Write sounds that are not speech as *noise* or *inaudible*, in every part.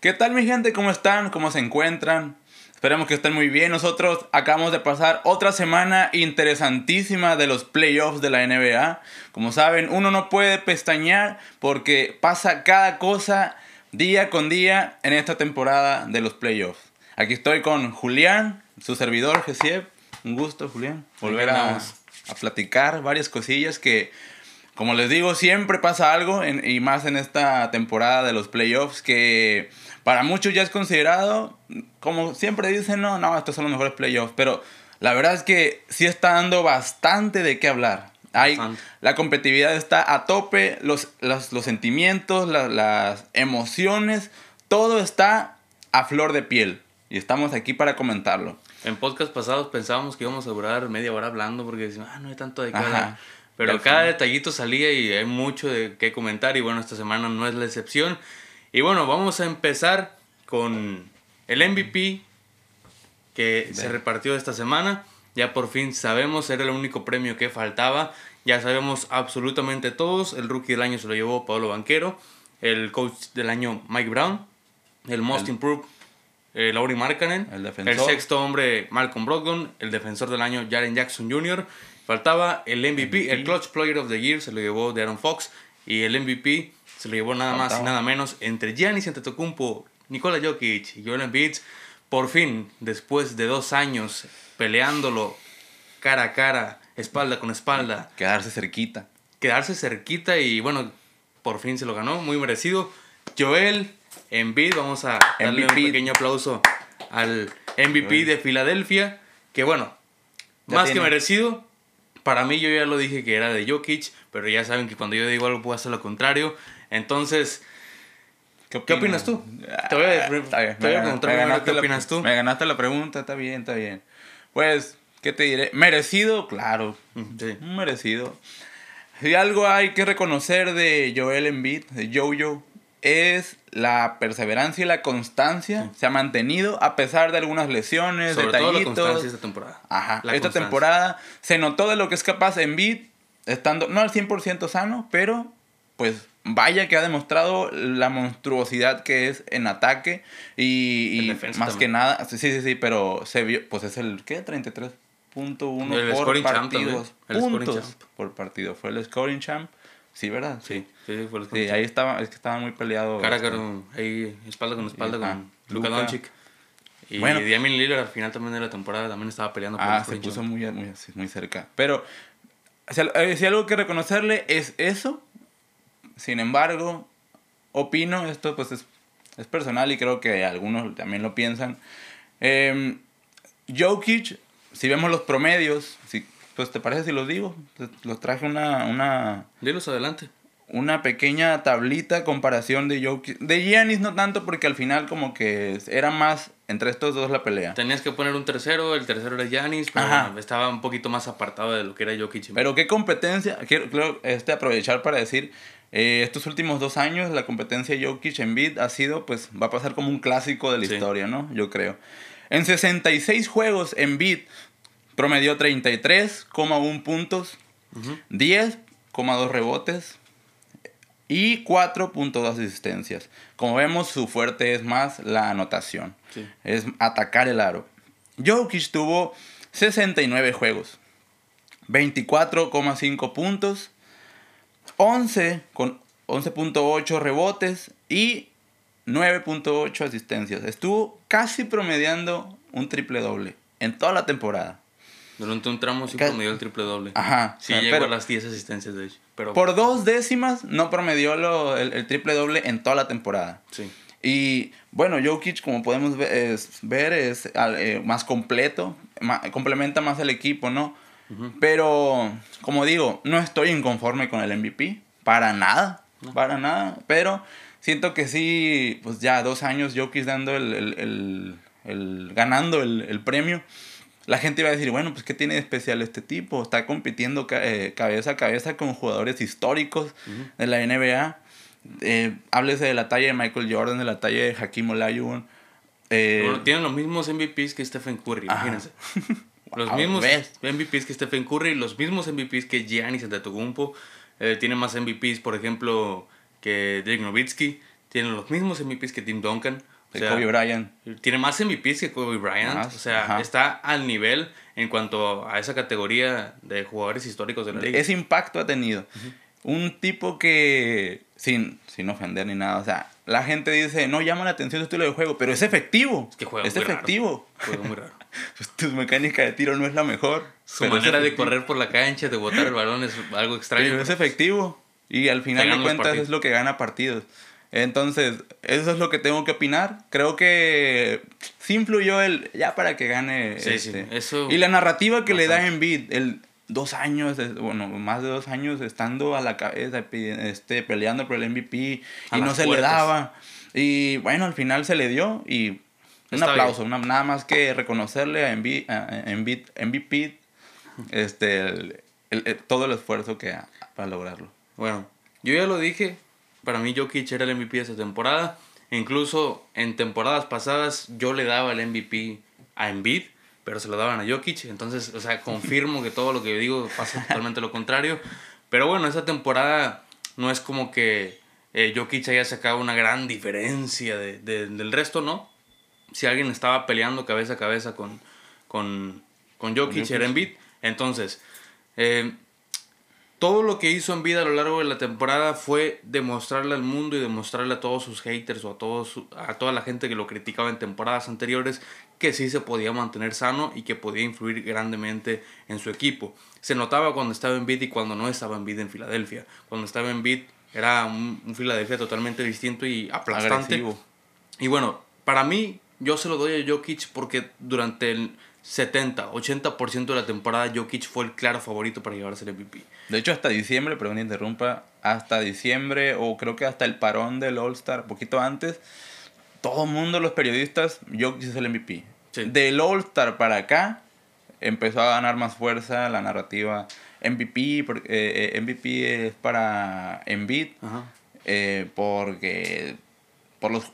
¿Qué tal mi gente? ¿Cómo están? ¿Cómo se encuentran? Esperemos que estén muy bien. Nosotros acabamos de pasar otra semana interesantísima de los playoffs de la NBA. Como saben, uno no puede pestañear porque pasa cada cosa día con día en esta temporada de los playoffs. Aquí estoy con Julián, su servidor, Gesiev. Un gusto, Julián, volver a, a platicar varias cosillas que como les digo, siempre pasa algo, y más en esta temporada de los playoffs, que para muchos ya es considerado, como siempre dicen, no, no, estos son los mejores playoffs, pero la verdad es que sí está dando bastante de qué hablar. Hay, la competitividad está a tope, los, los, sentimientos, las emociones, todo está a flor de piel. Y estamos aquí para comentarlo. En podcast pasados pensábamos que íbamos a durar media hora hablando porque decimos, ah, no hay tanto de qué hablar. Pero cada detallito salía y hay mucho de qué comentar y bueno, esta semana no es la excepción. Y bueno, vamos a empezar con el MVP que se repartió esta semana. Ya por fin sabemos, era el único premio que faltaba. Ya sabemos absolutamente todos. El rookie del año se lo llevó Pablo Banquero. El coach del año Mike Brown. El most improved eh, Laurie Markkanen. El, el, sexto hombre Malcolm Brogdon. El defensor del año Jaren Jackson Jr. Faltaba el MVP, el Clutch Player of the Year se lo llevó Darren Fox y el MVP se lo llevó nada más y nada menos entre Giannis Antetokounmpo, Nikola Jokic y Joel Embiid. Por fin, después de dos años peleándolo cara a cara, espalda con espalda. Quedarse cerquita. Quedarse cerquita y bueno, por fin se lo ganó, muy merecido. Joel Embiid, vamos a darle un pequeño aplauso al MVP de Filadelfia, que bueno, más que merecido, para mí yo ya lo dije que era de Jokic, pero ya saben que cuando yo digo algo puedo hacer lo contrario. Entonces, ¿qué, opinas tú? Te voy a, preguntar qué opinas tú. Me ganaste la pregunta, está bien, está bien. Pues, ¿qué te diré? Merecido, claro. Sí. Merecido. Si algo hay que reconocer de Joel Embiid, de Jojo, es la perseverancia y la constancia. Se ha mantenido a pesar de algunas lesiones, Sobre detallitos. Todo la constancia esta temporada. Ajá. esta temporada se notó de lo que es capaz en beat, estando no al 100% sano, pero pues vaya que ha demostrado la monstruosidad que es en ataque y, más que nada, sí, sí, sí, pero se vio, pues es el, ¿qué? 33.1 por partido. Puntos por partido. Fue el scoring champ. Sí, ¿verdad? Sí, sí, fue el sí ahí estaba, es que estaba muy peleado. Cara este, ahí espalda con espalda con Luka Doncic. Y bueno, Damian Lillard al final también de la temporada también estaba peleando por Ah, se puso muy, muy, muy cerca. Pero eh, si, algo que reconocerle es eso. Sin embargo, opino, esto pues es, es personal y creo que algunos también lo piensan. Eh, Jokic, si vemos los promedios, si pues, ¿te parece si los digo? Los traje una... una Dilos adelante. Una pequeña tablita comparación de Jokic. De Giannis no tanto porque al final como que era más entre estos dos la pelea. Tenías que poner un tercero, el tercero era Giannis, pero estaba un poquito más apartado de lo que era Jokic. Pero qué competencia, quiero, este, aprovechar para decir, eh, estos últimos dos años la competencia Jokic en beat ha sido, pues va a pasar como un clásico de la historia, ¿no? Yo creo. En 66 juegos en beat Promedió 33,1 puntos, 10,2 rebotes y 4.2 asistencias. Como vemos, su fuerte es más la anotación. Es atacar el aro. Jokic tuvo 69 juegos, 24,5 puntos, 11 con 11.8 rebotes y 9.8 asistencias. Estuvo casi promediando un triple doble en toda la temporada. Durante un tramo sí promedió el triple doble. Ajá. Sí, llegó a las 10 asistencias, de hecho. Pero... Por dos décimas no promedió lo, el, triple doble en toda la temporada. Sí. Y bueno, Jokic, como podemos ver, es, eh, más completo, complementa más el equipo, ¿no? Pero, como digo, no estoy inconforme con el MVP, para nada, para nada. Pero siento que sí, pues ya dos años Jokic dando el, el ganando el, premio la gente iba a decir, bueno, pues ¿qué tiene de especial este tipo? Está compitiendo eh, cabeza a cabeza con jugadores históricos de la NBA. Eh, háblese de la talla de Michael Jordan, de la talla de Hakim Olajuwon. Eh, tienen los mismos MVPs que Stephen Curry, imagínense. *laughs* Los mismos MVPs que Stephen Curry, los mismos MVPs que Giannis Antetokounmpo. Eh, tiene más MVPs, por ejemplo, que Dirk Nowitzki. tiene los mismos MVPs que Tim Duncan. O sea, Kobe Bryant. Tiene más MVPs que Kobe Bryant. o sea, está al nivel en cuanto a esa categoría de jugadores históricos de la liga. Ese impacto ha tenido. Un tipo que, sin, sin ofender ni nada, o sea, la gente dice, no llama la atención su estilo de juego, pero es efectivo. Es que juega es efectivo. Juega muy raro. *laughs* Tu mecánica de tiro no es la mejor. Su manera de correr por la cancha, de botar el balón es algo extraño. Pero es efectivo. Y al final de cuentas es lo que gana partidos. Entonces, eso es lo que tengo que opinar. Creo que sí influyó el ya para que gane. Sí, sí, este, eso y la narrativa que le da en beat, el dos años, bueno, más de dos años estando a la cabeza, este, peleando por el MVP y no se le daba. Y bueno, al final se le dio y un aplauso, nada más que reconocerle a MVP, este, todo el esfuerzo que ha, para lograrlo. Bueno, yo ya lo dije, para mí Jokic era el MVP de esa temporada. Incluso en temporadas pasadas yo le daba el MVP a Embiid, pero se lo daban a Jokic. Entonces, o sea, confirmo que todo lo que digo pasa *laughs* totalmente lo contrario. Pero bueno, esa temporada no es como que eh, Jokic haya sacado una gran diferencia de, del resto, ¿no? Si alguien estaba peleando cabeza a cabeza con, con, con Jokic, era Embiid. Entonces, eh, todo lo que hizo en vida a lo largo de la temporada fue demostrarle al mundo y demostrarle a todos sus haters o a, todos, a toda la gente que lo criticaba en temporadas anteriores que sí se podía mantener sano y que podía influir grandemente en su equipo. Se notaba cuando estaba en bid y cuando no estaba en bid en Filadelfia. Cuando estaba en bid era un, un Filadelfia totalmente distinto y aplastante. Y bueno, para mí yo se lo doy a Jokic porque durante el 70, 80% de la temporada Jokic fue el claro favorito para llevarse el MVP. De hecho, hasta diciembre, perdón interrumpa, hasta diciembre o creo que hasta el parón del All-Star, poquito antes, todo el mundo, los periodistas, Jokic es el MVP. Del All-Star para acá, empezó a ganar más fuerza la narrativa. MVP, porque, eh, eh, MVP es para Embiid, eh, porque, por los,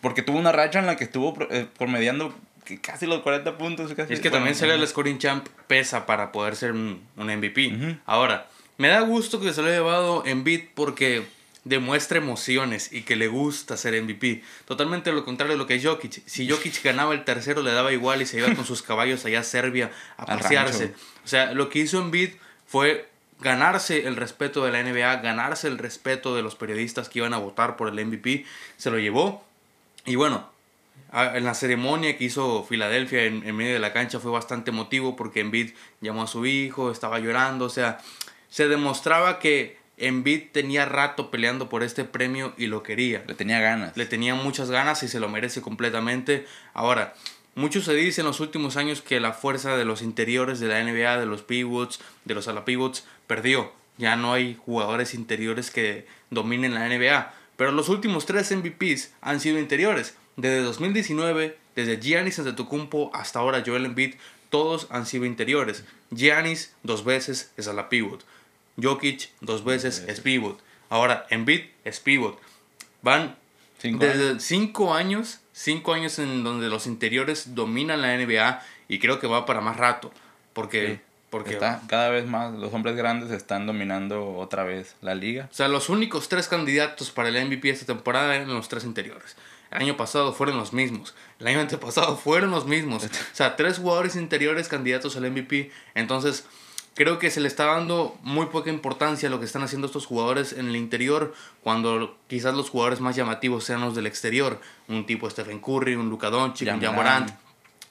porque tuvo una racha en la que estuvo promediando casi los 40 puntos. es que también ser el scoring champ pesa para poder ser un, MVP. Ahora, me da gusto que se lo haya llevado en beat porque demuestra emociones y que le gusta ser MVP. Totalmente lo contrario de lo que es Jokic. Si Jokic ganaba el tercero, le daba igual y se iba con sus caballos allá a Serbia a pasearse. O sea, lo que hizo en beat fue ganarse el respeto de la NBA, ganarse el respeto de los periodistas que iban a votar por el MVP. Se lo llevó. Y bueno, en la ceremonia que hizo Filadelfia en, en, medio de la cancha fue bastante emotivo porque Embiid llamó a su hijo, estaba llorando, o sea, se demostraba que Embiid tenía rato peleando por este premio y lo quería. Le tenía ganas. Le tenía muchas ganas y se lo merece completamente. Ahora, mucho se dice en los últimos años que la fuerza de los interiores de la NBA, de los pivots, de los ala pivots, perdió. Ya no hay jugadores interiores que dominen la NBA. Pero los últimos tres MVPs han sido interiores. Desde 2019, desde Giannis Antetokounmpo hasta ahora Joel Embiid, todos han sido interiores. Giannis dos veces es a la pivot. Jokic dos veces es pivot. Ahora Embiid es pivot. Van desde cinco años, cinco años en donde los interiores dominan la NBA y creo que va para más rato. Porque, porque Está cada vez más, los hombres grandes están dominando otra vez la liga. O sea, los únicos tres candidatos para el MVP esta temporada eran los tres interiores. El año pasado fueron los mismos. El año antepasado fueron los mismos. O sea, tres jugadores interiores candidatos al MVP. Entonces, creo que se le está dando muy poca importancia a lo que están haciendo estos jugadores en el interior, cuando quizás los jugadores más llamativos sean los del exterior. Un tipo Stephen Curry, un Luka Doncic, un Jamorant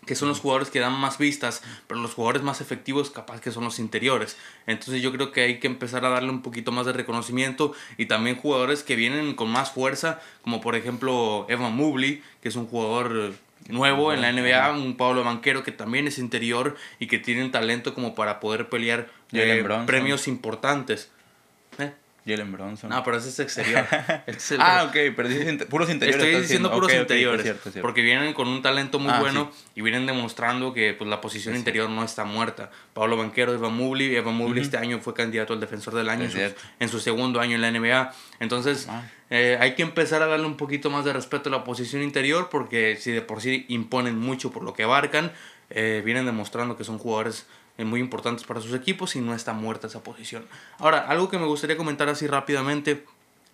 que son los jugadores que dan más vistas, pero los jugadores más efectivos capaz que son los interiores. Entonces yo creo que hay que empezar a darle un poquito más de reconocimiento y también jugadores que vienen con más fuerza, como por ejemplo Evan Mobley, que es un jugador nuevo en la NBA, un Pablo Banquero que también es interior y que tiene un talento como para poder pelear eh, premios importantes. Jalen Bronson. No, pero ese es exterior. *laughs* ah, ok, pero puros interiores. Estoy diciendo puros interiores. Porque vienen con un talento muy ah, bueno y vienen demostrando que pues, la posición interior no está muerta. Pablo Banquero, Evan Mobley. Evan Mobley este año fue candidato al defensor del año en su, segundo año en la NBA. Entonces, ah. eh, hay que empezar a darle un poquito más de respeto a la posición interior porque si de por sí imponen mucho por lo que abarcan, eh, vienen demostrando que son jugadores muy importantes para sus equipos y no está muerta esa posición. Ahora, algo que me gustaría comentar así rápidamente,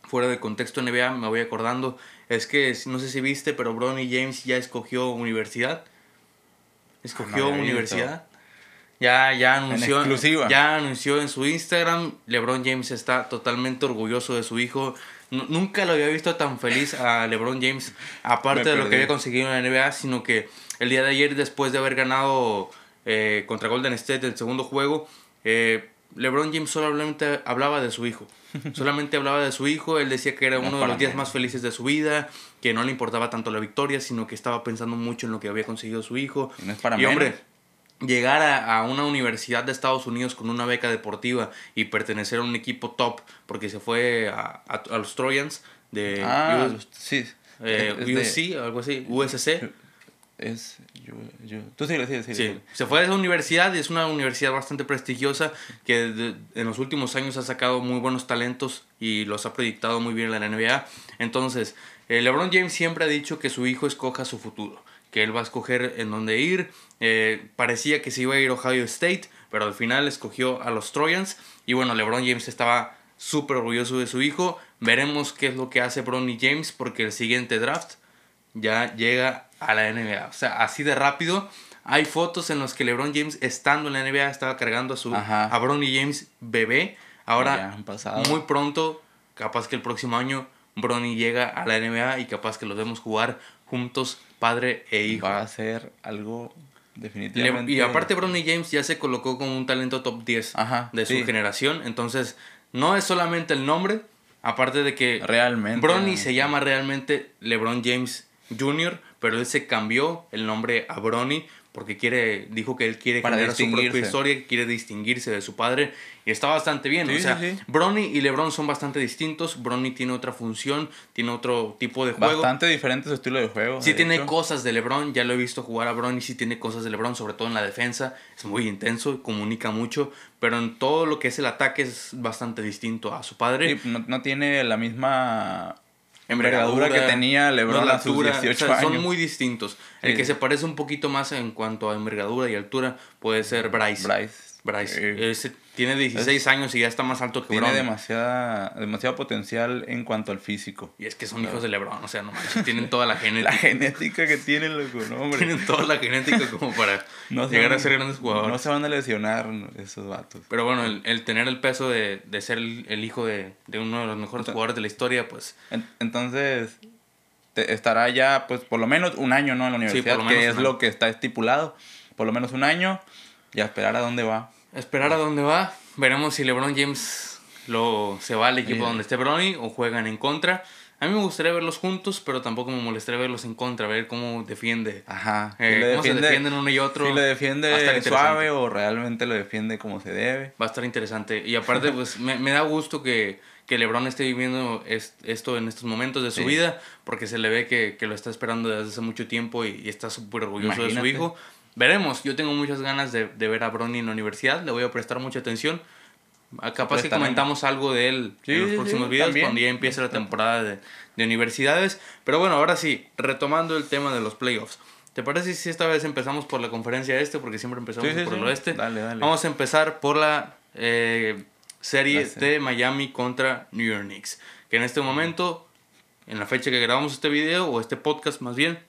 fuera de contexto NBA, me voy acordando, es que no sé si viste, pero Bronny James ya escogió universidad. Escogió Ah, no universidad. Ya, ya anunció, exclusiva. ya anunció en su Instagram. LeBron James está totalmente orgulloso de su hijo. Nu- nunca lo había visto tan feliz a LeBron James, *laughs* aparte de lo que había conseguido en la NBA, sino que el día de ayer, después de haber ganado eh, contra Golden State el segundo juego, eh, LeBron James solamente hablaba de su hijo. *laughs* Solamente hablaba de su hijo. Él decía que era uno de los días más felices de su vida, que no le importaba tanto la victoria, sino que estaba pensando mucho en lo que había conseguido su hijo. Y no es para y hombre, llegar a, a una universidad de Estados Unidos con una beca deportiva y pertenecer a un equipo top, porque se fue a, a- a los Trojans de Ah, US- sí. eh, USC algo así, USC. Es. Yo, yo- Tú sigue, sigue, sigue. Sí, se fue a esa universidad y es una universidad bastante prestigiosa que de- en los últimos años ha sacado muy buenos talentos y los ha proyectado muy bien en la NBA. Entonces, eh, LeBron James siempre ha dicho que su hijo escoja su futuro, que él va a escoger en dónde ir. Eh, parecía que se iba a ir a Ohio State, pero al final escogió a los Trojans. Y bueno, LeBron James estaba súper orgulloso de su hijo. Veremos qué es lo que hace Bronny James porque el siguiente draft ya llega a la NBA. O sea, así de rápido. Hay fotos en las que LeBron James, estando en la NBA, estaba cargando a su Ajá. a Bronny James bebé. Ahora, pasado. muy pronto, capaz que el próximo año, Bronny llega a la NBA y capaz que los vemos jugar juntos, padre e hijo. Va a ser algo Le- definitivamente. y aparte Bronny James ya se colocó como un talento top 10 Ajá, de su generación. Entonces, no es solamente el nombre, aparte de que Realmente. Bronny se llama realmente LeBron James Jr., pero él se cambió el nombre a Bronny porque quiere, dijo que él quiere Para generar su propia historia, quiere distinguirse de su padre y está bastante bien. Sí, o sea, sí, sí. Bronny y LeBron son bastante distintos. Bronny tiene otra función, tiene otro tipo de juego. Bastante diferente su estilo de juego. Sí de tiene hecho. cosas de LeBron, ya lo he visto jugar a Bronny, sí tiene cosas de LeBron, sobre todo en la defensa, es muy intenso, comunica mucho, pero en todo lo que es el ataque es bastante distinto a su padre. No tiene la misma envergadura, envergadura que tenía LeBron la a sus altura, 18 o sea, años. Son muy distintos. El Sí, que se parece un poquito más en cuanto a envergadura y altura puede ser Bryce. Bryce. Bryce. Eh, Ese tiene 16 años y ya está más alto que tiene Bron. demasiada, demasiado potencial en cuanto al físico. Y es que son hijos de LeBron, o sea, no manches, tienen toda la genética. *laughs* La genética que tiene, loco, no, hombre. tienen toda la genética como para No se llegar van- a ser grandes jugadores. No se van a lesionar esos vatos. Pero bueno, el, el tener el peso de, de ser el, el hijo de, de uno de los mejores Entonces- jugadores de la historia, pues En- Entonces, te- estará ya, pues, por lo menos un año, ¿no? En la universidad, menos que es año. lo que está estipulado. Por lo menos un año y a esperar a dónde va. esperar a dónde va. Veremos si LeBron James lo, se va al equipo Sí. donde esté Bronny o juegan en contra. A mí me gustaría verlos juntos, pero tampoco me molestaría verlos en contra, ver cómo defiende. Ajá. Eh, le cómo se defienden uno y otro. Si estar defiende suave o realmente lo defiende como se debe. Va a estar interesante. Y aparte, *laughs* pues me, me da gusto que, que LeBron esté viviendo es- esto en estos momentos de su Sí. vida, porque se le ve que, que lo está esperando desde hace mucho tiempo y, y está súper orgulloso de su Imagínate. hijo. Veremos, yo tengo muchas ganas de, de ver a Bronny en la universidad, le voy a prestar mucha atención. Ah, Capaz que comentamos algo de él Sí, en los sí, próximos sí, videos también. cuando ya empiece la temporada de, de universidades. Pero bueno, ahora sí, retomando el tema de los playoffs. ¿Te parece si esta vez empezamos por la conferencia este? Porque siempre empezamos por el oeste. Dale, dale. Vamos a empezar por la eh, serie La serie. de Miami contra New York Knicks. Que en este momento, en la fecha que grabamos este video, o este podcast más bien,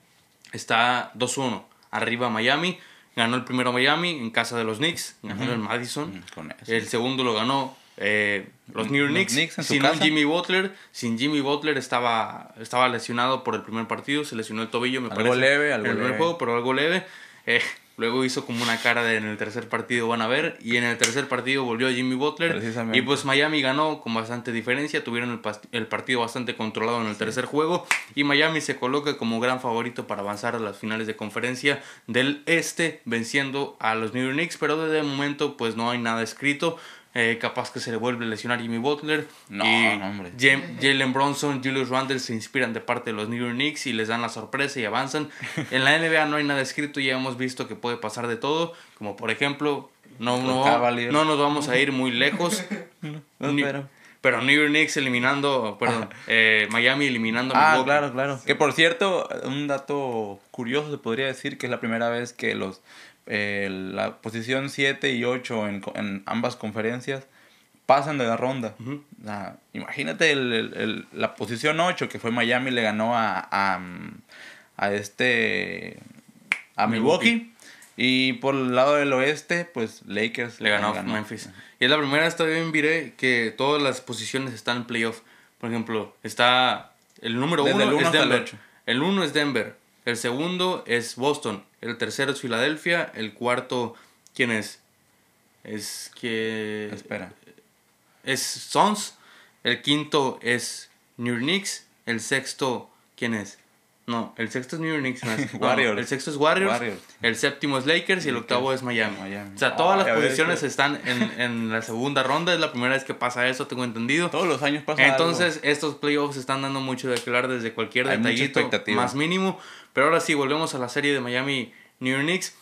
está 2-1. Arriba Miami. Ganó el primero Miami en casa de los Knicks. Ganó en Madison. Mm, Con eso. El segundo lo ganó eh, los New York Knicks. Sin un. Jimmy Butler. Sin Jimmy Butler estaba, estaba lesionado por el primer partido. Se lesionó el tobillo, me Algo parece. leve, algo en el primer leve. juego, pero algo leve. Eh, luego hizo como una cara de en el tercer partido van a ver. Y en el tercer partido volvió Jimmy Butler. Precisamente. Y pues Miami ganó con bastante diferencia. Tuvieron el, el partido bastante controlado en el tercer juego. Y Miami se coloca como gran favorito para avanzar a las finales de conferencia del este, venciendo a los New York Knicks. Pero desde el momento, pues no hay nada escrito. Eh, capaz que se le vuelve a lesionar Jimmy Butler. No, y no, hombre. Jalen Bronson, Julius Randle se inspiran de parte de los New York Knicks y les dan la sorpresa y avanzan. *laughs* En la NBA no hay nada escrito, ya hemos visto que puede pasar de todo, como por ejemplo, no, Los no, nos vamos a ir muy lejos. *laughs* No, Ni- pero- pero New York Knicks eliminando, perdón, eh, Miami eliminando Ah, Milwaukee. claro, claro. Que por cierto, un dato curioso se podría decir que es la primera vez que los eh, la posición 7 y 8 en, en ambas conferencias pasan de la ronda. imagínate la posición 8 que fue Miami, le ganó a, a, este. a Milwaukee. Y por el lado del oeste, pues Lakers le ganó, a Memphis. Y es la primera vez también viré que todas las posiciones están en playoff. Por ejemplo, está el número 1 es Denver. El 1 es Denver. El segundo es Boston. El tercero es Filadelfia. El cuarto, ¿quién es? Es que. Espera. Es Sons. El quinto es New Knicks. El sexto, ¿quién es? No, el sexto es New York Knicks. *laughs* Warriors. el sexto es Warriors, El séptimo es Lakers y el octavo es Miami. O sea, todas las posiciones están en, en, la segunda ronda. Es la primera vez que pasa eso, tengo entendido. Todos los años pasa Entonces, estos playoffs están dando mucho de hablar desde cualquier detallito más mínimo. Pero ahora sí, volvemos a la serie de Miami New York Knicks.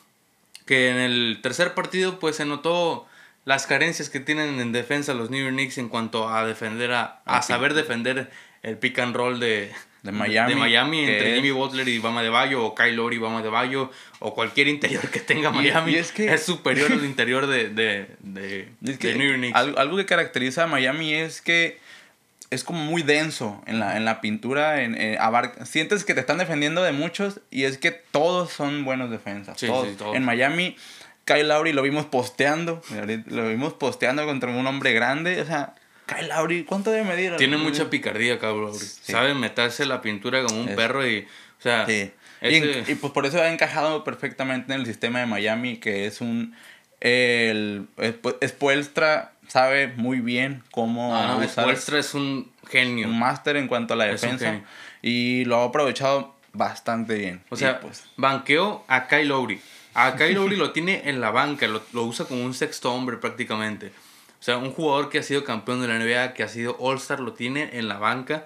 Que en el tercer partido, pues se notó las carencias que tienen en defensa los New York Knicks en cuanto a defender, a, a saber defender el pick and roll de, de Miami. De Miami, entre Jimmy Butler y Bama de Bayo, o Kyle Lowry y Bama de Bayo, o cualquier interior que tenga Miami. es, que, es superior al *laughs* interior de, de, de, New York Knicks. Algo, que caracteriza a Miami es que es como muy denso en la, en la pintura. En, sientes que te están defendiendo de muchos y es que todos son buenos defensas. En Miami, Kyle Lowry lo vimos posteando. Lo vimos posteando contra un hombre grande. O sea, Kyle Lowry, ¿cuánto debe medir? Tiene mucha picardía, Kyle Lowry. Sabe meterse la pintura como un perro y, o sea... Sí. Y, pues por eso ha encajado perfectamente en el sistema de Miami, que es un... El, Spoelstra sabe muy bien cómo ah, no, Spoelstra es un genio. Un máster en cuanto a la defensa. Y lo ha aprovechado bastante bien. O sea, pues, banqueó a Kyle Lowry. A Kyle *laughs* Lowry lo tiene en la banca, lo, lo usa como un sexto hombre prácticamente. O sea, un jugador que ha sido campeón de la NBA, que ha sido All-Star, lo tiene en la banca.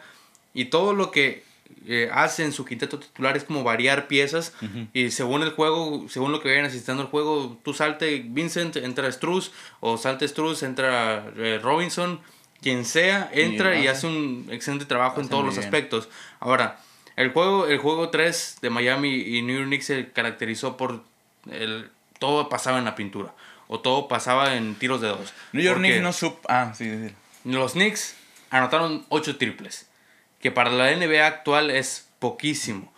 Y todo lo que eh, hace en su quinteto titular es como variar piezas. Y según el juego, según lo que vayan asistiendo al juego, tú salte Vincent, entra Struz. O salte Struz, entra eh, Robinson. Quien sea, entra y, hace un excelente trabajo en todos los aspectos. Ahora, el juego, el juego 3 de Miami y New York Knicks se caracterizó por el, todo pasaba en la pintura o todo pasaba en tiros de dos. New York Knicks no sup... Ah, sí, sí. Los Knicks anotaron 8 triples, que para la NBA actual es poquísimo.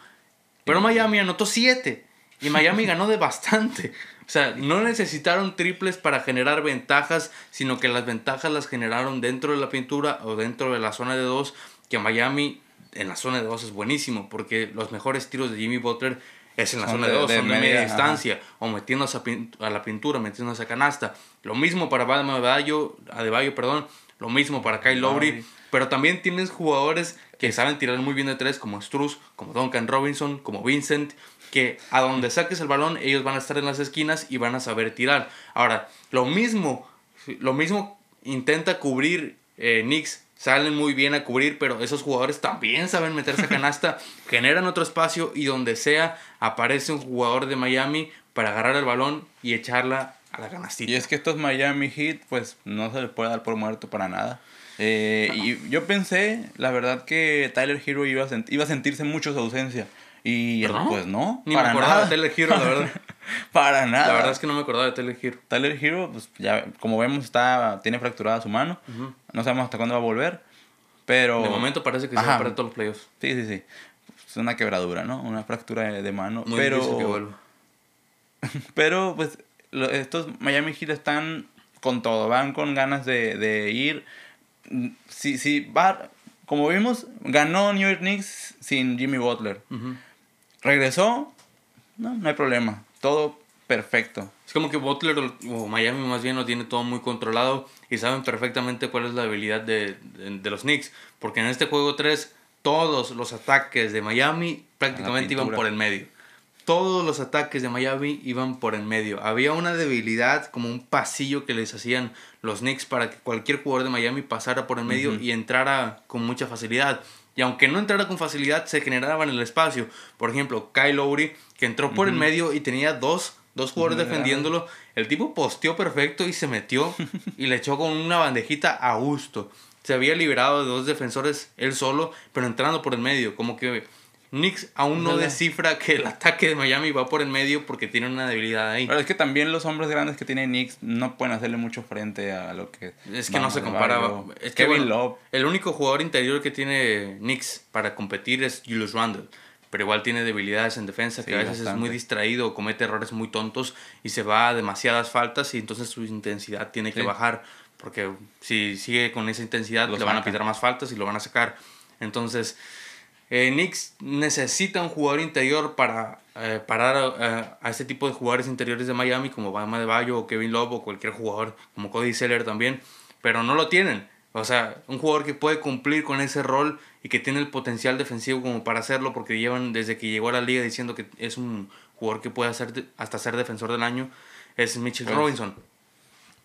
Pero Miami anotó 7 y Miami *laughs* ganó de bastante. O sea, no necesitaron triples para generar ventajas, sino que las ventajas las generaron dentro de la pintura o dentro de la zona de dos, que Miami en la zona de dos es buenísimo, porque los mejores tiros de Jimmy Butler es en la zona de, dos, son de media, distancia, o metiéndose a, la pintura, metiéndose a canasta. Lo mismo para Bam Adebayo, perdón, lo mismo para Kyle Lowry, pero también tienes jugadores que saben tirar muy bien de tres, como Struz, como Duncan Robinson, como Vincent, que a donde saques el balón, ellos van a estar en las esquinas y van a saber tirar. Ahora, lo mismo, lo mismo intenta cubrir eh, Knicks salen muy bien a cubrir, pero esos jugadores también saben meterse a canasta, *laughs* generan otro espacio y donde sea aparece un jugador de Miami para agarrar el balón y echarla a la canastita. Y es que estos Miami Heat, pues no se les puede dar por muerto para nada. Eh, y yo pensé, la verdad, que Tyler Hero iba a, iba a sentirse mucho su ausencia. Y pues no, Ni para me acordaba nada. de Tyler Hero, la verdad. *laughs* para nada. La verdad es que no me acordaba de Tyler Hero. Tyler Hero, pues ya, como vemos, está, tiene fracturada su mano. No sabemos hasta cuándo va a volver. Pero. De momento parece que se va a perder todos los playoffs. Sí, sí, sí. Es una quebradura, ¿no? Una fractura de, mano. Muy pero. Que vuelva. *laughs* pero, pues, estos Miami Heat están con todo. Van con ganas de, de ir. Si, si va. Como vimos, ganó New York Knicks sin Jimmy Butler. Regresó, no, no hay problema. Todo perfecto. Es como que Butler o Miami más bien lo tiene todo muy controlado y saben perfectamente cuál es la habilidad de, los Knicks. Porque en este juego 3 todos los ataques de Miami prácticamente iban por el medio. Todos los ataques de Miami iban por el medio. Había una debilidad, como un pasillo que les hacían los Knicks para que cualquier jugador de Miami pasara por el medio y entrara con mucha facilidad. Y aunque no entrara con facilidad, se generaba en el espacio. Por ejemplo, Kyle Lowry, que entró por el medio y tenía dos, dos jugadores defendiéndolo. El tipo posteó perfecto y se metió *laughs* y le echó con una bandejita a gusto. Se había liberado de dos defensores él solo, pero entrando por el medio. Como que Knicks aún no descifra que el ataque de Miami va por el medio porque tiene una debilidad ahí. Pero es que también los hombres grandes que tiene Knicks no pueden hacerle mucho frente a lo que... Es que no se compara. Es que, Kevin Love. El único jugador interior que tiene Knicks para competir es Julius Randle. Pero igual tiene debilidades en defensa, que a veces es muy distraído comete errores muy tontos y se va a demasiadas faltas y entonces su intensidad tiene que bajar. Porque si sigue con esa intensidad, le van a pitar más faltas y lo van a sacar. Entonces eh, Knicks necesita un jugador interior para eh, parar eh, a este tipo de jugadores interiores de Miami, como Bama de Bayo o Kevin Love o cualquier jugador, como Cody Seller también, pero no lo tienen. O sea, un jugador que puede cumplir con ese rol y que tiene el potencial defensivo como para hacerlo, porque llevan desde que llegó a la liga diciendo que es un jugador que puede hacer hasta ser defensor del año, es Mitchell Robinson.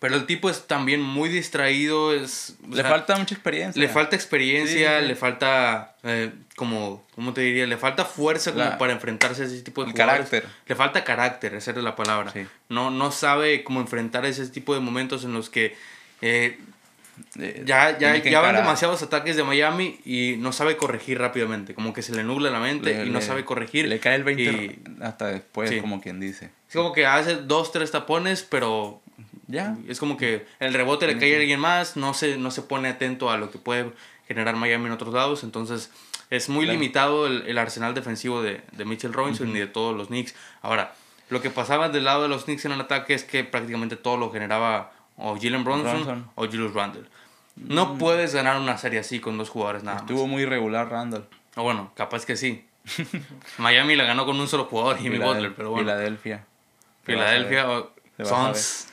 Pero el tipo es también muy distraído. Es, le falta mucha experiencia. Le falta experiencia, le falta, eh, como, ¿cómo te diría? Le falta fuerza como para enfrentarse a ese tipo de jugadores. carácter. Le falta carácter, esa es la palabra. No, no sabe cómo enfrentar ese tipo de momentos en los que eh, ya, ya, ya van demasiados ataques de Miami y no sabe corregir rápidamente. Como que se le nubla la mente y no sabe corregir. Le cae el 20 hasta después, como quien dice. Es como que hace dos, tres tapones, pero ya. Es como que el rebote le cae a alguien más, no se, no se pone atento a lo que puede generar Miami en otros lados. Entonces, es muy limitado el, arsenal defensivo de, de Mitchell Robinson y de todos los Knicks. Ahora, lo que pasaba del lado de los Knicks en el ataque es que prácticamente todo lo generaba o Jalen Bronson, o Julius Randle. No mm. puedes ganar una serie así con dos jugadores nada Estuvo muy irregular Randle. O bueno, capaz que sí. *laughs* Miami la ganó con un solo jugador, Jimmy Butler, pero bueno. Filadelfia. Filadelfia,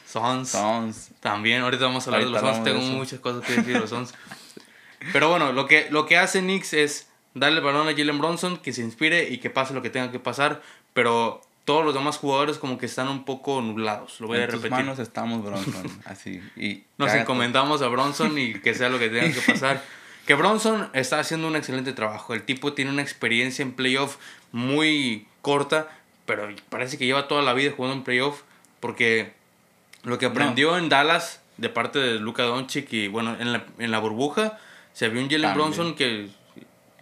Sons. Sons. También, ahorita vamos a hablar de los Sons. Tengo muchas cosas que decir de los Sons. *laughs* Pero bueno, lo que, lo que hace Knicks es darle el balón a Jalen Bronson, que se inspire y que pase lo que tenga que pasar. Pero todos los demás jugadores como que están un poco nublados. Lo voy a repetir. En manos estamos Bronson, *laughs* así. Y Nos encomendamos a Bronson y que sea lo que tenga que pasar. *laughs* que Bronson está haciendo un excelente trabajo. El tipo tiene una experiencia en playoff muy corta, pero parece que lleva toda la vida jugando en playoff porque lo que aprendió en Dallas de parte de Luka Doncic y bueno, en la, en la burbuja, se vio un Jalen Bronson que,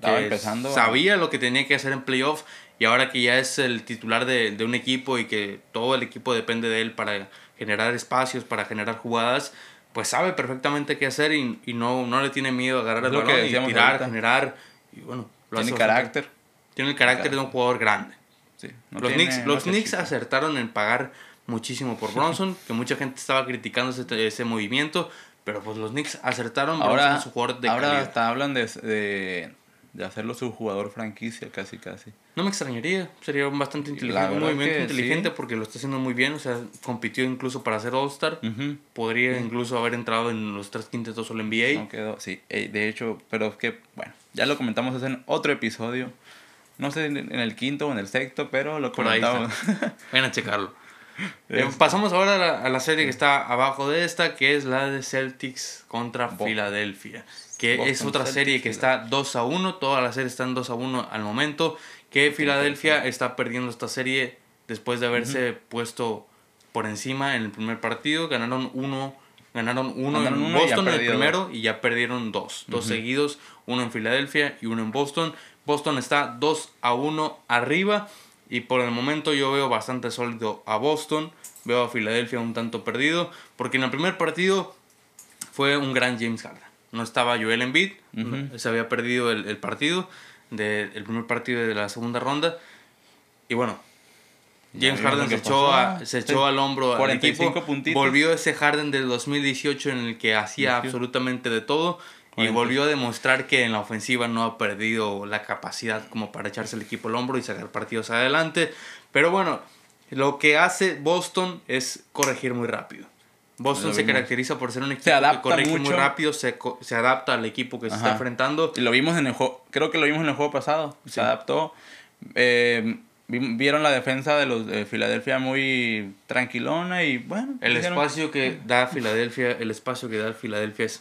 empezando sabía lo que tenía que hacer en playoff y ahora que ya es el titular de, de, un equipo y que todo el equipo depende de él para generar espacios, para generar jugadas, pues sabe perfectamente qué hacer y, y no, no le tiene miedo a agarrar el balón y tirar, generar. Y bueno, tiene carácter. Tiene el carácter de un jugador grande. los Knicks, los Knicks acertaron en pagar muchísimo por Bronson, que mucha gente estaba criticando ese, ese movimiento, pero pues los Knicks acertaron. Ahora, su jugador de ahora hasta hablan de, de, de, hacerlo su jugador franquicia, casi, casi. No me extrañaría, sería bastante inteligente, un movimiento inteligente porque lo está haciendo muy bien, o sea, compitió incluso para ser All-Star, podría incluso haber entrado en los tres quintetos All NBA. No quedó, sí, eh, de hecho, pero es que, bueno, ya lo comentamos en otro episodio. No sé en el quinto o en el sexto, pero lo comentamos. Ven a checarlo. Eh, pasamos ahora a la, serie que está abajo de esta, que es la de Celtics contra Filadelfia. Que es otra serie que está 2 a 1. Todas las series están 2 a 1 al momento. Que Filadelfia está perdiendo esta serie después de haberse puesto por encima en el primer partido. Ganaron uno. Ganaron uno en Boston en el primero y ya perdieron dos. Dos seguidos, uno en Filadelfia y uno en Boston. Boston está 2 a 1 arriba. Y por el momento yo veo bastante sólido a Boston, veo a Filadelfia un tanto perdido, porque en el primer partido fue un gran James Harden. No estaba Joel Embiid, se había perdido el, partido, de, el primer partido de la segunda ronda. Y bueno, James Harden se echó, se echó al hombro al equipo. Volvió ese Harden del 2018 en el que hacía absolutamente de todo y volvió a demostrar que en la ofensiva no ha perdido la capacidad como para echarse el equipo al hombro y sacar partidos adelante. Pero bueno, lo que hace Boston es corregir muy rápido. Boston se caracteriza por ser un equipo que corrige muy rápido, se, se, adapta al equipo que se está enfrentando. Y lo vimos en el juego, creo que lo vimos en el juego pasado, se adaptó. Eh, vieron la defensa de los de Filadelfia muy tranquilona y bueno. El espacio que da Filadelfia, el espacio que da Filadelfia es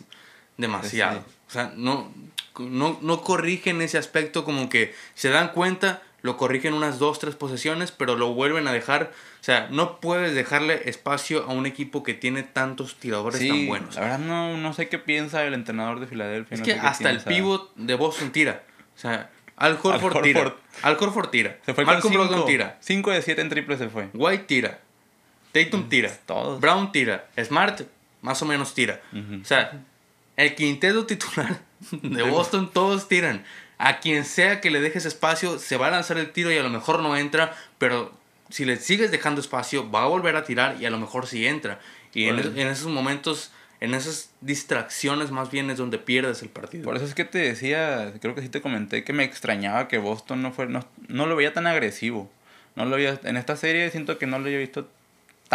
demasiado. O sea, no, no, no corrigen ese aspecto como que se dan cuenta, lo corrigen unas dos, tres posesiones, pero lo vuelven a dejar. O sea, no puedes dejarle espacio a un equipo que tiene tantos tiradores tan buenos. La verdad no, no sé qué piensa el entrenador de Filadelfia. Es que hasta el pivot de Boston tira. O sea, Al Horford, tira. Al Horford tira. Se fue Malcolm con Brogdon tira. 5 de 7 en triple se fue. White tira. Tatum mm, tira. Todos. Brown tira. Smart más o menos tira. O sea, el quinteto titular *laughs* de Boston todos tiran. A quien sea que le dejes espacio, se va a lanzar el tiro y a lo mejor no entra, pero si le sigues dejando espacio, va a volver a tirar y a lo mejor sí entra. Y en, en, esos momentos, en esas distracciones más bien es donde pierdes el partido. Por eso es que te decía, creo que sí te comenté que me extrañaba que Boston no fue, no, no lo veía tan agresivo. No lo veía, en esta serie siento que no lo había visto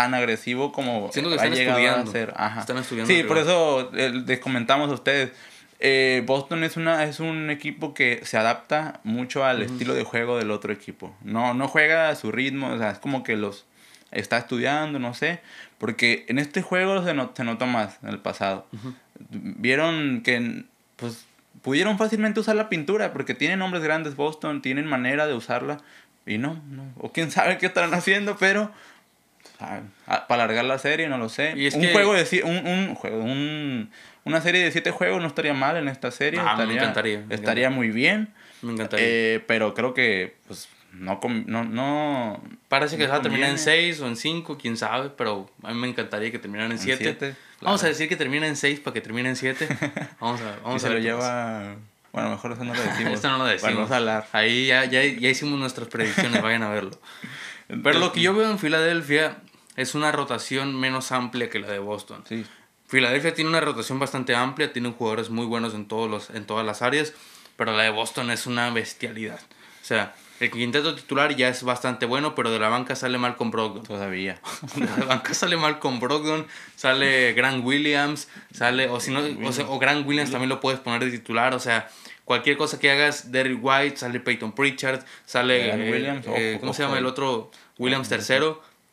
tan agresivo como siento que están estudiando, a ser. Están estudiando. Sí, por eso les comentamos a ustedes. Eh, Boston es, una, es un equipo que se adapta mucho al estilo de juego del otro equipo. No, no juega a su ritmo, o sea, es como que los está estudiando, no sé. Porque en este juego se, se notó más en el pasado. Vieron que pues pudieron fácilmente usar la pintura porque tienen hombres grandes Boston, tienen manera de usarla. Y no, no. o quién sabe qué estarán haciendo, pero para alargar la serie, no lo sé. un juego de un, un juego, un una serie de siete juegos no estaría mal en esta serie. Ah, estaría, me encantaría. estaría muy bien. Me encantaría. Eh, pero creo que, pues, no, no, no Parece que va a terminar en seis o en cinco, quién sabe, pero a mí me encantaría que terminara en siete. Vamos a decir que termina en seis para que termine en siete. *laughs* Vamos a, vamos y se lo lleva... Bueno, mejor eso no lo *laughs* decimos. Esto no lo decimos. Vamos a hablar. Ahí ya, ya, ya hicimos nuestras predicciones, vayan a verlo. *laughs* Pero lo que yo veo en Filadelfia es una rotación menos amplia que la de Boston. Sí. Filadelfia tiene una rotación bastante amplia, tiene jugadores muy buenos en, todos los, en todas las áreas, pero la de Boston es una bestialidad. O sea, el quinteto titular ya es bastante bueno, pero de la banca sale mal con Brogdon. Todavía. *laughs* de la banca sale mal con Brogdon, sale Grant Williams, sale, o si no, o, Grant Williams también lo puedes poner de titular, o sea, cualquier cosa que hagas, Derrick White, sale Peyton Pritchard, sale, eh, Williams, eh, ¿cómo se llama el otro? Williams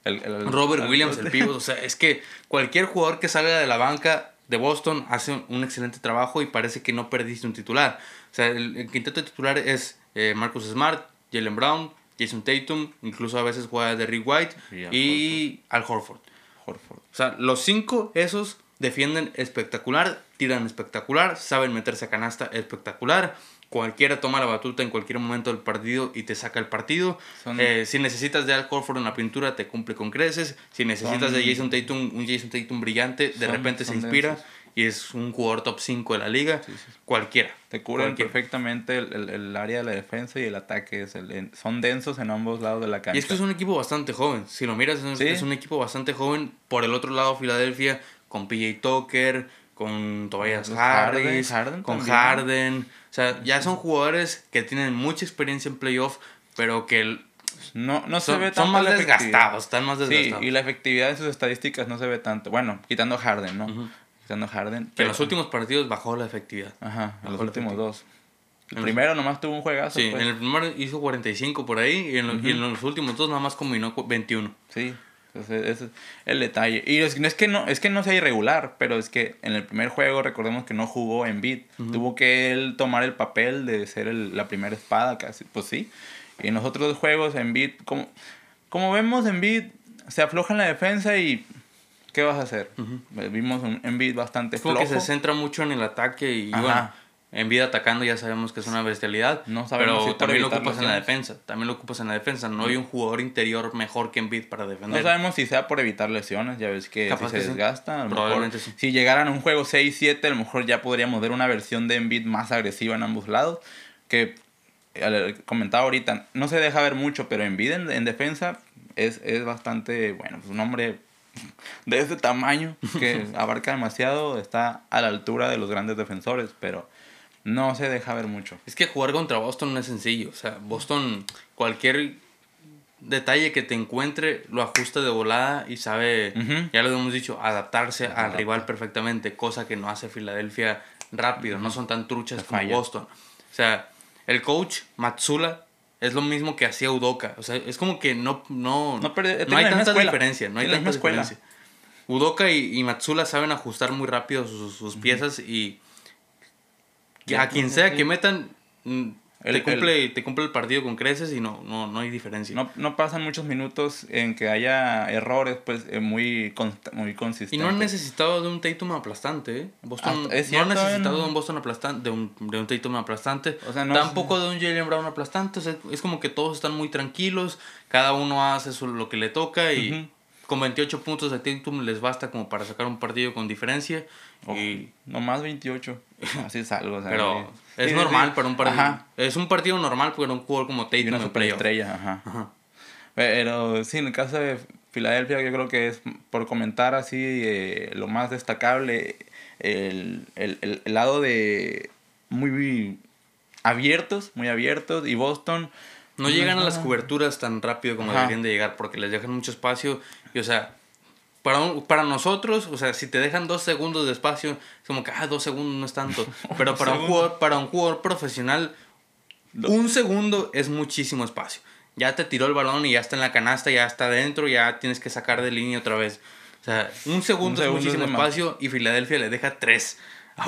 Robert Williams, el pivot. O sea, es que cualquier jugador que salga de la banca de Boston hace un excelente trabajo y parece que no perdiste un titular. O sea, el, quinteto titular es eh, Marcus Smart, Jalen Brown, Jason Tatum, incluso a veces juega de Rick White y, Al Horford. Horford. O sea, los cinco esos defienden espectacular, tiran espectacular, saben meterse a canasta espectacular cualquiera toma la batuta en cualquier momento del partido y te saca el partido. Eh, si necesitas de Al Horford en la pintura, te cumple con creces. Si necesitas de Jason Tatum, un Jason Tatum brillante, de repente se inspira y es un jugador top 5 de la liga. Cualquiera. Te cubren perfectamente el, el, área de la defensa y el ataque. Es son densos en ambos lados de la cancha. Y esto es un equipo bastante joven. Si lo miras, es, un equipo bastante joven. Por el otro lado, Filadelfia, con PJ Tucker, con Tobias Harris, con Harden o sea, ya son jugadores que tienen mucha experiencia en playoff, pero que no, no se ve tanto. Son más desgastados, están más desgastados. Sí, y la efectividad de sus estadísticas no se ve tanto. Bueno, quitando Harden, ¿no? Quitando Harden. Que en los últimos partidos bajó la efectividad. Ajá, en los últimos dos. El primero nomás tuvo un juegazo. Sí, pues. en el primero hizo 45 por ahí y en, y en los últimos dos nomás combinó 21. Sí, ese es el detalle. Y es, es, que no, es que no sea irregular, pero es que en el primer juego recordemos que no jugó en beat. Tuvo que él tomar el papel de ser la primera espada casi. Pues sí. Y en los otros juegos en beat, como, como vemos en beat, se afloja en la defensa y ¿qué vas a hacer? Vimos un beat bastante flojo. que se centra mucho en el ataque y bueno en vida atacando ya sabemos que es una bestialidad. No sabemos pero también lo ocupas en la defensa. También lo ocupas en la defensa. No hay un jugador interior mejor que Embiid para defender. No sabemos si sea por evitar lesiones. Ya ves que si se desgasta. Probablemente sí. Si llegaran a un juego 6-7, a lo mejor ya podríamos ver una versión de Embiid más agresiva en ambos lados. Que comentaba ahorita, no se deja ver mucho, pero Embiid en, en defensa es, es bastante, bueno, pues un hombre de ese tamaño que *laughs* abarca demasiado, está a la altura de los grandes defensores, pero no se deja ver mucho. Es que jugar contra Boston no es sencillo. O sea, Boston, cualquier detalle que te encuentre, lo ajusta de volada y sabe, ya lo hemos dicho, adaptarse al rival perfectamente, cosa que no hace Filadelfia rápido, no son tan truchas como Boston. O sea, el coach Matsula es lo mismo que hacía Udoka. O sea, es como que no, no, no, hay tanta diferencia. No hay tanta diferencia. Udoka y, Matsula saben ajustar muy rápido sus, piezas y a quien sea que metan, mm, te, cumple, te cumple el partido con creces y no, no, no hay diferencia. No, no pasan muchos minutos en que haya errores pues eh, muy, muy consistentes. Y no han necesitado de un Tatum aplastante. ¿eh? Boston, ah, no han necesitado de un Boston aplastante, de un, de un Tatum aplastante. O sea, no Tampoco de un Jalen Brown aplastante. es como que todos están muy tranquilos, cada uno hace lo que le toca y con 28 puntos de Tatum les basta como para sacar un partido con diferencia. Y no más 28. Así es algo. Pero es normal para un partido. Es un partido normal para un jugador como Tatum. Y una estrella, ajá. Pero sí, en el caso de Filadelfia, yo creo que es por comentar así eh, lo más destacable, el, el, el, lado de muy abiertos, muy abiertos, y Boston. No llegan a las coberturas tan rápido como deberían de llegar porque les dejan mucho espacio y o sea, para, para nosotros, o sea, si te dejan dos segundos de espacio, es como que, ah, dos segundos no es tanto. *laughs* Pero para un, jugador, para un jugador profesional, un segundo es muchísimo espacio. Ya te tiró el balón y ya está en la canasta, ya está adentro, ya tienes que sacar de línea otra vez. O sea, un segundo, es muchísimo espacio y Filadelfia le deja tres.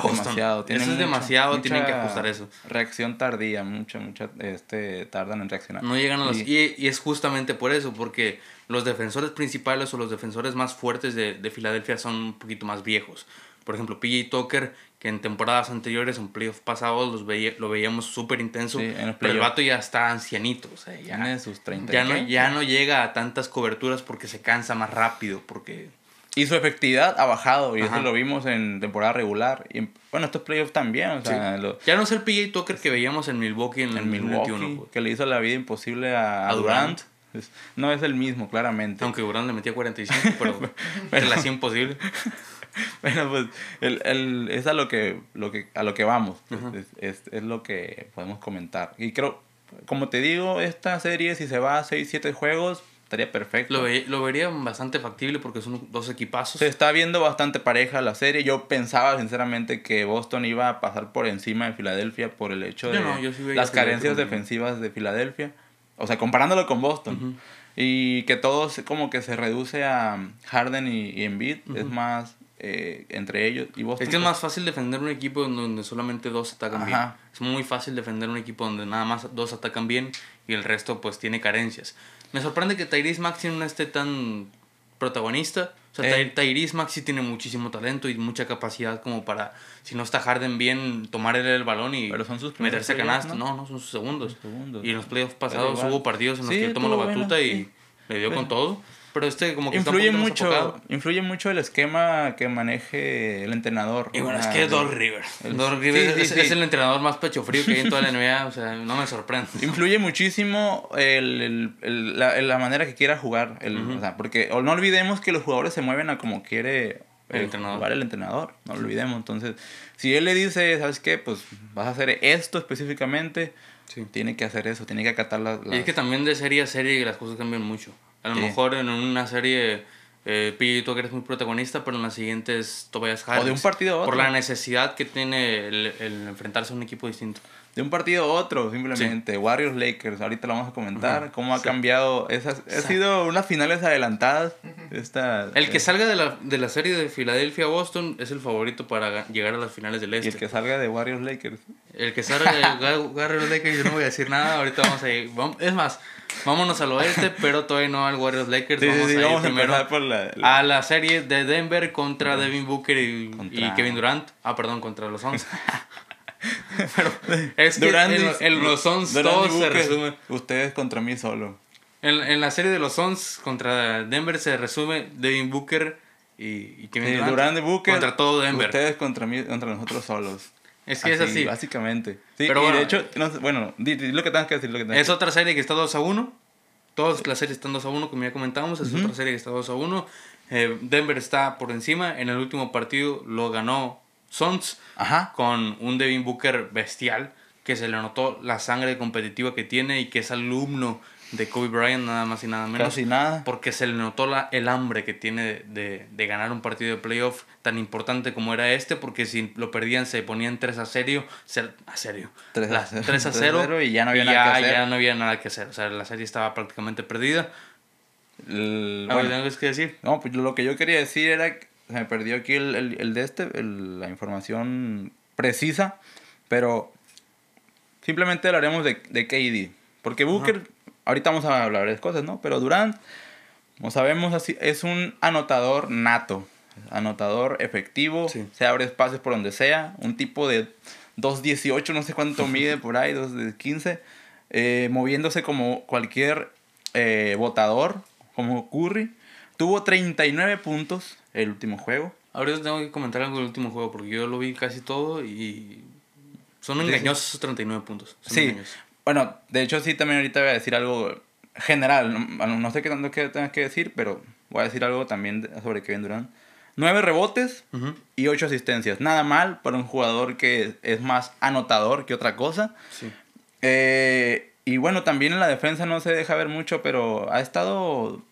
Demasiado. Eso es demasiado, tienen que ajustar eso. Reacción tardía, mucha, mucha, este, tardan en reaccionar. No llegan a los... Y, y, es justamente por eso, porque los defensores principales o los defensores más fuertes de, de Filadelfia son un poquito más viejos. Por ejemplo, PJ Tucker, que en temporadas anteriores, en playoffs pasados, los veía, lo veíamos súper intenso. pero el vato ya está ancianito. O sea, ya, Tiene sus 30 ya, no, ya no llega a tantas coberturas porque se cansa más rápido. porque y su efectividad ha bajado, y eso lo vimos en temporada regular. Y bueno, estos playoffs también. O sea, Ya no es el PJ Tucker que veíamos en Milwaukee en, el Milwaukee, 2021. Pues. Que le hizo la vida imposible a, Durant. No es el mismo, claramente. Aunque Durant le metía 45, pero, *laughs* pero la hacía imposible. *laughs* bueno, pues el, el, es a lo que, lo que, a lo que vamos. es, es, lo que podemos comentar. Y creo, como te digo, esta serie, si se va a 6, 7 juegos, Estaría perfecto. Lo, lo vería bastante factible porque son dos equipazos. Se está viendo bastante pareja la serie. Yo pensaba sinceramente que Boston iba a pasar por encima de Filadelfia por el hecho de las carencias defensivas de Filadelfia. O sea, comparándolo con Boston. Y que todo como que se reduce a Harden y, y Embiid. Es más eh, entre ellos y Boston. Es que es más fácil defender un equipo donde solamente dos atacan bien. Es muy fácil defender un equipo donde nada más dos atacan bien y el resto pues tiene carencias. Me sorprende que Tyrese Maxi no esté tan protagonista. O sea, eh. Tyrese Maxi tiene muchísimo talento y mucha capacidad como para, si no está Harden bien, tomar el balón y meterse a canasta. ¿no? ¿no? son sus segundos. Y en los playoffs pasados hubo partidos en los que tomó la batuta y le dio con todo. Pero este como que influye mucho, influye mucho el esquema que maneje el entrenador. Y bueno, es que Doc Rivers. Doc Rivers es, el entrenador más pecho frío que hay en toda la NBA, o sea, no me sorprende. Influye muchísimo el, el, la, la, manera que quiera jugar, el, o sea, porque no olvidemos que los jugadores se mueven a como quiere el entrenador. jugar el entrenador, no lo olvidemos. Entonces, si él le dice, ¿sabes qué? Pues vas a hacer esto específicamente, tiene que hacer eso, tiene que acatar las... Y es que también de serie a serie las cosas cambian mucho. A lo mejor en una serie eh, Pito que eres muy protagonista, pero en la siguiente es Tobias Harris. O de un partido a otro. Por la necesidad que tiene el, enfrentarse a un equipo distinto. De un partido a otro, simplemente. Warriors Lakers, ahorita lo vamos a comentar. Cómo ha cambiado. Esas, ha sido unas finales adelantadas. Esta, el que eh, salga de la, de la serie de Filadelfia-Boston es el favorito para llegar a las finales del Este. Y el que salga de Warriors Lakers. El que salga de *laughs* Warriors Lakers, yo no voy a decir nada. Ahorita vamos a ir. Es más, Vámonos al oeste, pero todavía no al Warriors Lakers. vamos, a, ir primero por la, a la serie de Denver contra Devin Booker y, Kevin Durant. Ah, perdón, contra los Suns. *laughs* *laughs* pero es que en, los Suns todo se resume. Ustedes contra mí solo. En, en, la serie de los Suns contra Denver se resume Devin Booker y, Kevin Durant. Durant y Booker contra todo Denver. Ustedes contra mí, contra nosotros solos. Es que es así. Básicamente. Sí, Pero bueno, de hecho, bueno, di, lo que tengas que decir. Lo que es otra serie que está 2 a 1. Todas las series están 2 a 1, como ya comentábamos. Es otra serie que está 2 a 1. Eh, Denver está por encima. En el último partido lo ganó Suns Ajá. con un Devin Booker bestial que se le notó la sangre competitiva que tiene y que es alumno de Kobe Bryant, nada más y nada menos. Casi nada. Porque se le notó la, el hambre que tiene de, de, ganar un partido de playoff tan importante como era este, porque si lo perdían se ponían 3 a serio, a serio. 3 a, 3 a 0 y ya no había nada que hacer. Ya no había nada que hacer, o sea, la serie estaba prácticamente perdida. El, bueno, que decir? No, pues lo que yo quería decir era que se me perdió aquí el, el, el de este, la información precisa, pero simplemente hablaremos de, de KD. Porque Booker, ahorita vamos a hablar de cosas, ¿no? Pero Durant, como sabemos, así, es un anotador nato. Anotador efectivo, se abre espacios por donde sea. Un tipo de 2.18, no sé cuánto *laughs* mide por ahí, 2.15. Eh, moviéndose como cualquier eh, votador, como Curry. Tuvo 39 puntos el último juego. Ahorita tengo que comentar algo del último juego porque yo lo vi casi todo y son engañosos esos 39 puntos. sí. Bueno, de hecho sí también ahorita voy a decir algo general. No, sé qué tanto que tengas que decir, pero voy a decir algo también sobre Kevin Durant. Nueve rebotes y ocho asistencias. Nada mal para un jugador que es más anotador que otra cosa. Sí. Eh, y bueno, también en la defensa no se deja ver mucho, pero ha estado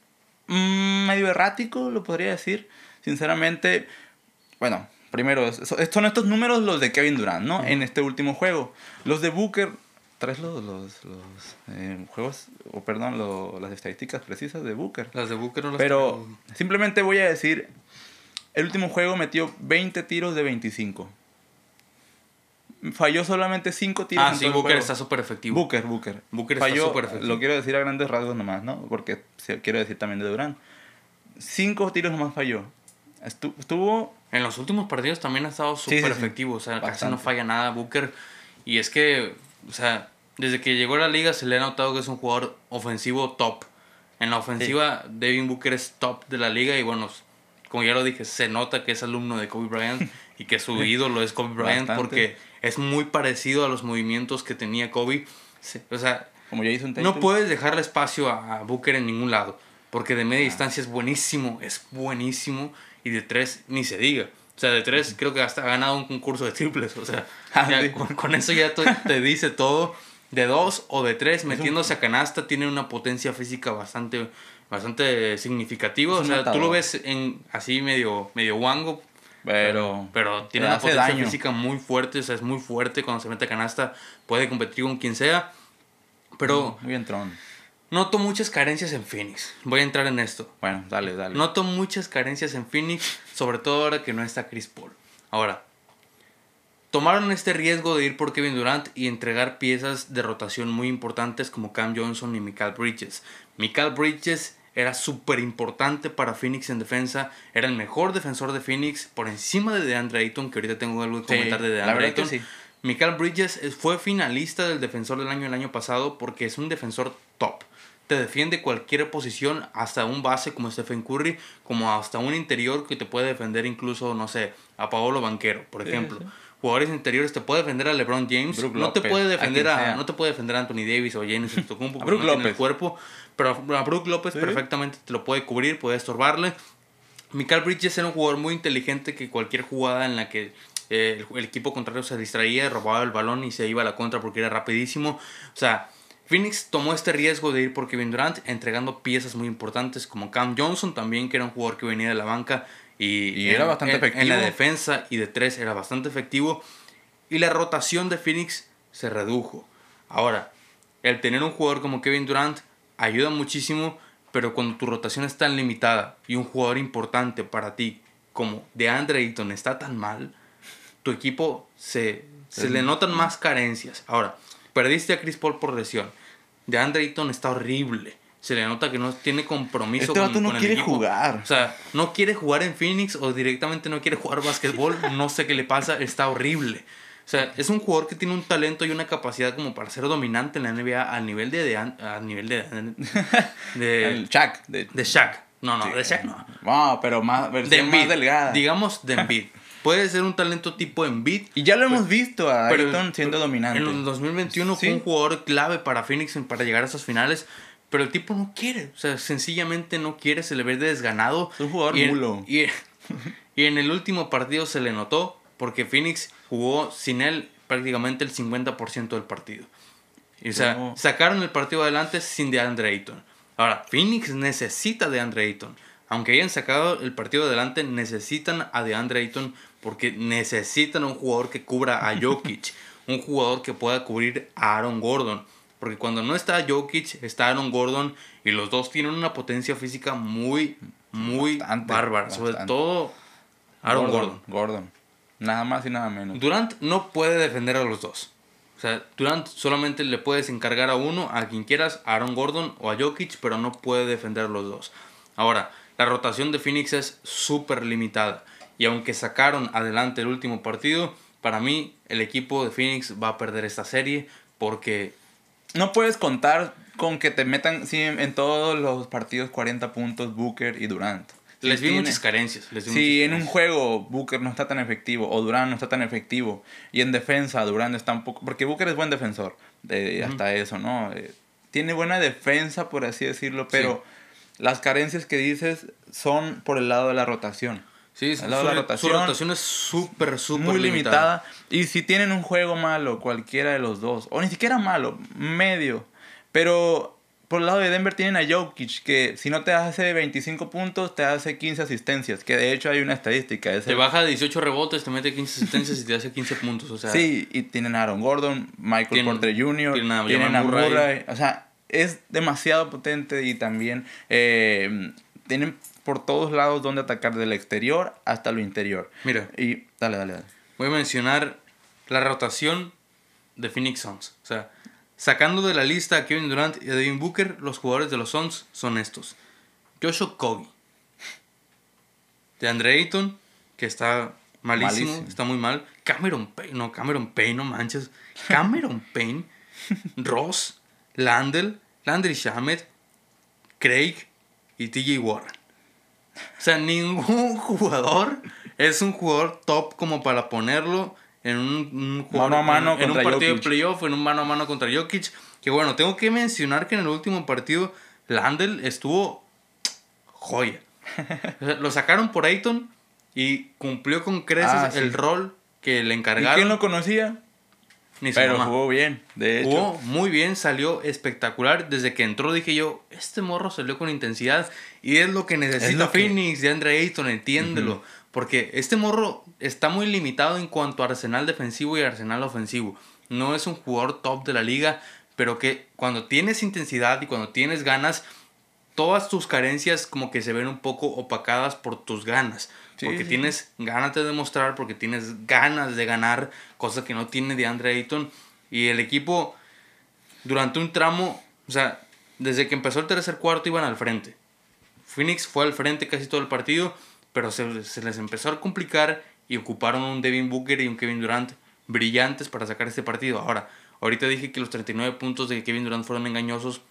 mm, medio errático, lo podría decir. Sinceramente, bueno, primero, son estos números los de Kevin Durant, ¿no? En este último juego. Los de Booker, traes los, los, eh, juegos, o perdón, las estadísticas precisas de Booker. Las de Booker no las Pero simplemente voy a decir, el último juego metió 20 tiros de 25. Falló solamente 5 tiros. Ah, sí, Booker está súper efectivo. Booker, Booker. Booker está súper efectivo. Lo quiero decir a grandes rasgos nomás, ¿no? Porque quiero decir también de Durán. 5 tiros nomás falló. Estuvo... En los últimos partidos también ha estado súper efectivo. O sea, casi no falla nada Booker. Y es que, o sea, desde que llegó a la liga se le ha notado que es un jugador ofensivo top. En la ofensiva, Devin Booker es top de la liga y bueno, como ya lo dije, se nota que es alumno de Kobe Bryant *laughs* y que su ídolo es Kobe Bryant porque es muy parecido a los movimientos que tenía Kobe. O sea, como ya hizo no puedes dejarle espacio a Booker en ningún lado porque de media ah. distancia es buenísimo, es buenísimo y de tres ni se diga. O sea, de tres creo que hasta ha ganado un concurso de triples. O sea, *laughs* ah, con, eso ya te dice todo. De dos o de tres, metiéndose a canasta, tiene una potencia física bastante, bastante significativa. O sea, tú lo ves en así medio, medio wango. Pero, pero tiene una potencia física muy fuerte. O sea, es muy fuerte cuando se mete a canasta. Puede competir con quien sea. Pero. Muy bien, Tron. Noto muchas carencias en Phoenix. Voy a entrar en esto. Bueno, dale, dale. Noto muchas carencias en Phoenix, sobre todo ahora que no está Chris Paul. Ahora, tomaron este riesgo de ir por Kevin Durant y entregar piezas de rotación muy importantes como Cam Johnson y Michael Bridges. Michael Bridges era súper importante para Phoenix en defensa. Era el mejor defensor de Phoenix por encima de DeAndre Ayton, que ahorita tengo algo que comentar de DeAndre Ayton. Sí. Michael Bridges fue finalista del defensor del año el año pasado porque es un defensor top te defiende cualquier posición, hasta un base como Stephen Curry, como hasta un interior que te puede defender incluso, no sé, a Paolo Banquero, por ejemplo. Jugadores interiores te puede defender a LeBron James, no te puede defender a, no te puede defender a Anthony Davis o James *laughs* Antetokounmpo porque no tiene el cuerpo, pero a Brook López perfectamente te lo puede cubrir, puede estorbarle. Michael Bridges era un jugador muy inteligente que cualquier jugada en la que eh, el, el, equipo contrario se distraía, robaba el balón y se iba a la contra porque era rapidísimo. O sea, Phoenix tomó este riesgo de ir por Kevin Durant, entregando piezas muy importantes como Cam Johnson también, que era un jugador que venía de la banca y, era bastante efectivo. En la defensa y de tres era bastante efectivo. Y la rotación de Phoenix se redujo. Ahora, el tener un jugador como Kevin Durant ayuda muchísimo, pero cuando tu rotación es tan limitada y un jugador importante para ti como DeAndre Ayton está tan mal, tu equipo se, se le notan más carencias. Ahora, Perdiste a Chris Paul por lesión. De Andre Ayton está horrible. Se le nota que no tiene compromiso este con, no quiere jugar. O sea, no quiere jugar en Phoenix o directamente no quiere jugar básquetbol. *laughs* no sé qué le pasa. Está horrible. O sea, es un jugador que tiene un talento y una capacidad como para ser dominante en la NBA al nivel de... a nivel de... *laughs* de El Shaq. De, de Shaq. No, no, de Shaq no. No, pero más, versión más delgada. Digamos de Embiid. Puede ser un talento tipo Embiid. Y ya lo hemos visto a Ayton siendo dominante. En el 2021 fue un jugador clave para Phoenix para llegar a esas finales. Pero el tipo no quiere. O sea, sencillamente no quiere. Se le ve desganado. Es un jugador y mulo. y, en el último partido se le notó. Porque Phoenix jugó sin él prácticamente el 50% del partido. o sea, sacaron el partido adelante sin DeAndre Ayton. Ahora, Phoenix necesita de Andre Ayton. Aunque hayan sacado el partido adelante, necesitan a DeAndre Ayton porque necesitan un jugador que cubra a Jokic, *laughs* un jugador que pueda cubrir a Aaron Gordon. Porque cuando no está Jokic, está Aaron Gordon y los dos tienen una potencia física muy, muy bárbara. Sobre todo Aaron Gordon, Gordon. Nada más y nada menos. Durant no puede defender a los dos. O sea, Durant solamente le puedes encargar a uno, a quien quieras, a Aaron Gordon o a Jokic, pero no puede defender los dos. Ahora, la rotación de Phoenix es súper limitada. Y aunque sacaron adelante el último partido, para mí el equipo de Phoenix va a perder esta serie porque... No puedes contar con que te metan sí, en todos los partidos 40 puntos Booker y Durant. les vi muchas carencias. Les si en un juego Booker no está tan efectivo o Durant no está tan efectivo y en defensa Durant está un poco... Porque Booker es buen defensor, de, hasta eso, ¿no? Eh, tiene buena defensa, por así decirlo, pero las carencias que dices son por el lado de la rotación. Sí, su, la rotación, su rotación es súper, súper muy limitada. Y si tienen un juego malo, cualquiera de los dos, o ni siquiera malo, medio, pero por el lado de Denver tienen a Jokic, que si no te hace 25 puntos, te hace 15 asistencias, que de hecho hay una estadística. te baja 18 rebotes, te mete 15 asistencias y te hace 15 puntos. O sea, sí, y tienen a Aaron Gordon, Michael Porter Jr., tienen a, Murray. O sea, es demasiado potente y también eh, tienen por todos lados donde atacar, del exterior hasta lo interior. Mira. Y dale, dale, dale. Voy a mencionar la rotación de Phoenix Suns. O sea, sacando de la lista a Kevin Durant y a Devin Booker, los jugadores de los Suns son estos. Joshua Kogi. De Andre Ayton, que está malísimo, está muy mal. Cameron Payne, no, Cameron Payne, no manches. Cameron *laughs* Payne, Ross, Landell, Landry Shamet, Craig y TJ Warren. O sea, ningún *laughs* jugador es un jugador top como para ponerlo en un, mano a mano en, un partido de playoff, en un mano a mano contra Jokic. Que bueno, tengo que mencionar que en el último partido Landel estuvo joya. lo sacaron por Ayton y cumplió con creces ah, el rol que le encargaron. ¿Y quién lo conocía? Pero jugó bien, de hecho. Jugó muy bien, salió espectacular. Desde que entró dije yo, este morro salió con intensidad. Y es lo que necesita Phoenix de Andre Ayton, entiéndelo. Porque este morro está muy limitado en cuanto a arsenal defensivo y arsenal ofensivo. No es un jugador top de la liga, pero que cuando tienes intensidad y cuando tienes ganas, todas tus carencias como que se ven un poco opacadas por tus ganas porque tienes ganas de demostrar, porque tienes ganas de ganar, cosa que no tiene de Andre Ayton. Y el equipo, durante un tramo, o sea, desde que empezó el tercer cuarto iban al frente. Phoenix fue al frente casi todo el partido, pero se, se les empezó a complicar y ocuparon un Devin Booker y un Kevin Durant brillantes para sacar este partido. Ahora, ahorita dije que los 39 puntos de Kevin Durant fueron engañosos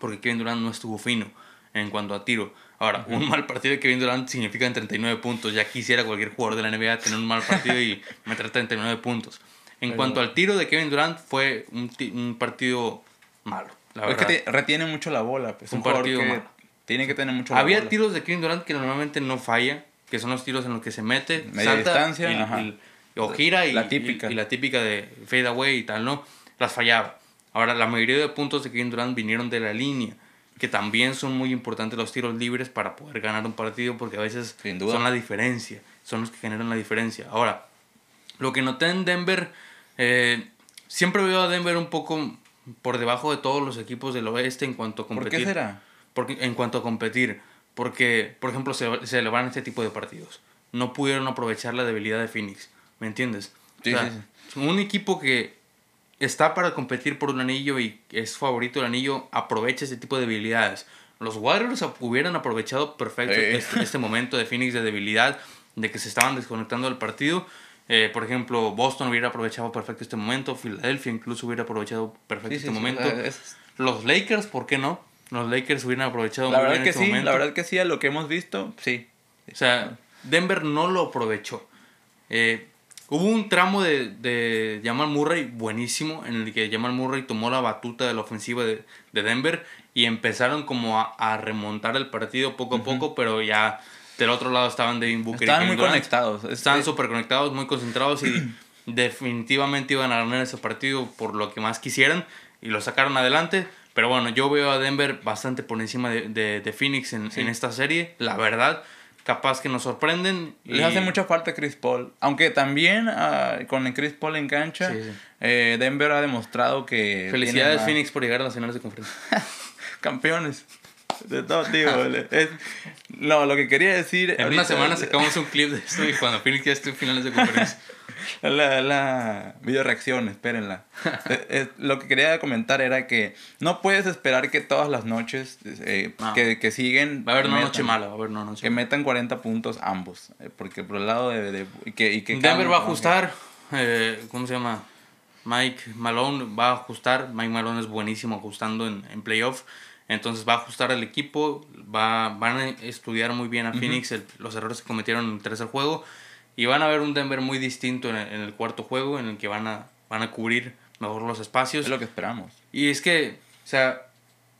porque Kevin Durant no estuvo fino en cuanto a tiro. Ahora, un mal partido de Kevin Durant significa 39 puntos. Ya quisiera cualquier jugador de la NBA tener un mal partido y *laughs* meter 39 puntos. En cuanto al tiro de Kevin Durant, fue un, partido malo. La es que retiene mucho la bola. Pues, un, partido malo. Tiene que tener mucho la Había tiros de Kevin Durant que normalmente no falla, que son los tiros en los que se mete, Media distancia, o gira y la, típica. Y, la típica de fade away y tal, ¿no? Las fallaba. Ahora, la mayoría de puntos de Kevin Durant vinieron de la línea que también son muy importantes los tiros libres para poder ganar un partido porque a veces son la diferencia, son los que generan la diferencia. Ahora, lo que noté en Denver, eh, siempre veo a Denver un poco por debajo de todos los equipos del oeste en cuanto a competir. ¿Por qué será? Porque, en cuanto a competir, porque, por ejemplo, se, se elevaron este tipo de partidos. No pudieron aprovechar la debilidad de Phoenix, ¿me entiendes? Sí, sí. Un equipo que está para competir por un anillo y es favorito el anillo, aprovecha ese tipo de debilidades. Los Warriors hubieran aprovechado perfecto este, este, momento de Phoenix de debilidad, de que se estaban desconectando del partido. Eh, por ejemplo, Boston hubiera aprovechado perfecto este momento, Filadelfia incluso hubiera aprovechado perfecto este momento. Los Lakers, ¿por qué no? Los Lakers hubieran aprovechado la muy verdad bien que este sí, La verdad que sí, a lo que hemos visto, sí. O sea, Denver no lo aprovechó. Eh, Hubo un tramo de, de Jamal Murray buenísimo, en el que Jamal Murray tomó la batuta de la ofensiva de, Denver y empezaron como a, remontar el partido poco a poco, pero ya del otro lado estaban Devin Booker Estaban muy conectados. Estaban súper conectados, muy concentrados y *clears throat* definitivamente iban a ganar ese partido por lo que más quisieran y lo sacaron adelante. Pero bueno, yo veo a Denver bastante por encima de, de, Phoenix en, en esta serie, la verdad capaz que nos sorprenden. Les hace mucha falta Chris Paul. Aunque también ah, con el Chris Paul en cancha, eh, Denver ha demostrado que. Felicidades Phoenix por llegar a las finales de conferencia. *laughs* Campeones. De todo, tío. *laughs* Es, no, lo que quería decir. En una semana sacamos un clip de esto y cuando Phoenix ya esté en finales de conferencia. *laughs* La, la video reacción, espérenla. *laughs* lo que quería comentar era que no puedes esperar que todas las noches eh, que, que, siguen. Va a haber una noche mala, va a haber una noche Que metan 40 puntos ambos. Eh, porque por el lado de. de que, y que Denver va a ajustar. Eh, ¿Cómo se llama? Mike Malone va a ajustar. Mike Malone es buenísimo ajustando en, en playoff. Entonces va a ajustar al equipo. Va, van a estudiar muy bien a Phoenix los errores que cometieron en el tercer juego. Y van a ver un Denver muy distinto en el, cuarto juego, en el que van a, van a cubrir mejor los espacios. Es lo que esperamos. Y es que, o sea,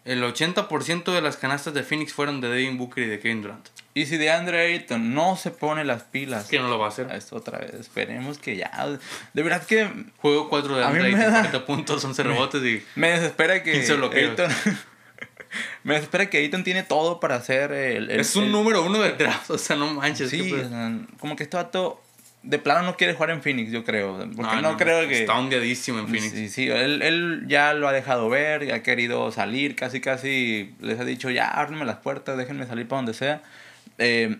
el 80% de las canastas de Phoenix fueron de Devin Booker y de Kevin Durant. Y si de Andre Ayton no se pone las pilas. Que no lo va a hacer. Esto otra vez. Esperemos que ya. De verdad que. Juego 4 de Andre Ayton, 40 puntos, 11 *laughs* rebotes y. Me desespera que. 15 Ayton, *laughs* me espera que Ayton tiene todo para hacer el... es un número uno de draft, o sea, no manches. Sí, como que este vato de plano no quiere jugar en Phoenix, yo creo. Porque no, creo que... Está ondeadísimo en Phoenix. Sí, sí, él, él, ya lo ha dejado ver, ya ha querido salir, casi, casi les ha dicho, ya, ábrenme las puertas, déjenme salir para donde sea. Eh,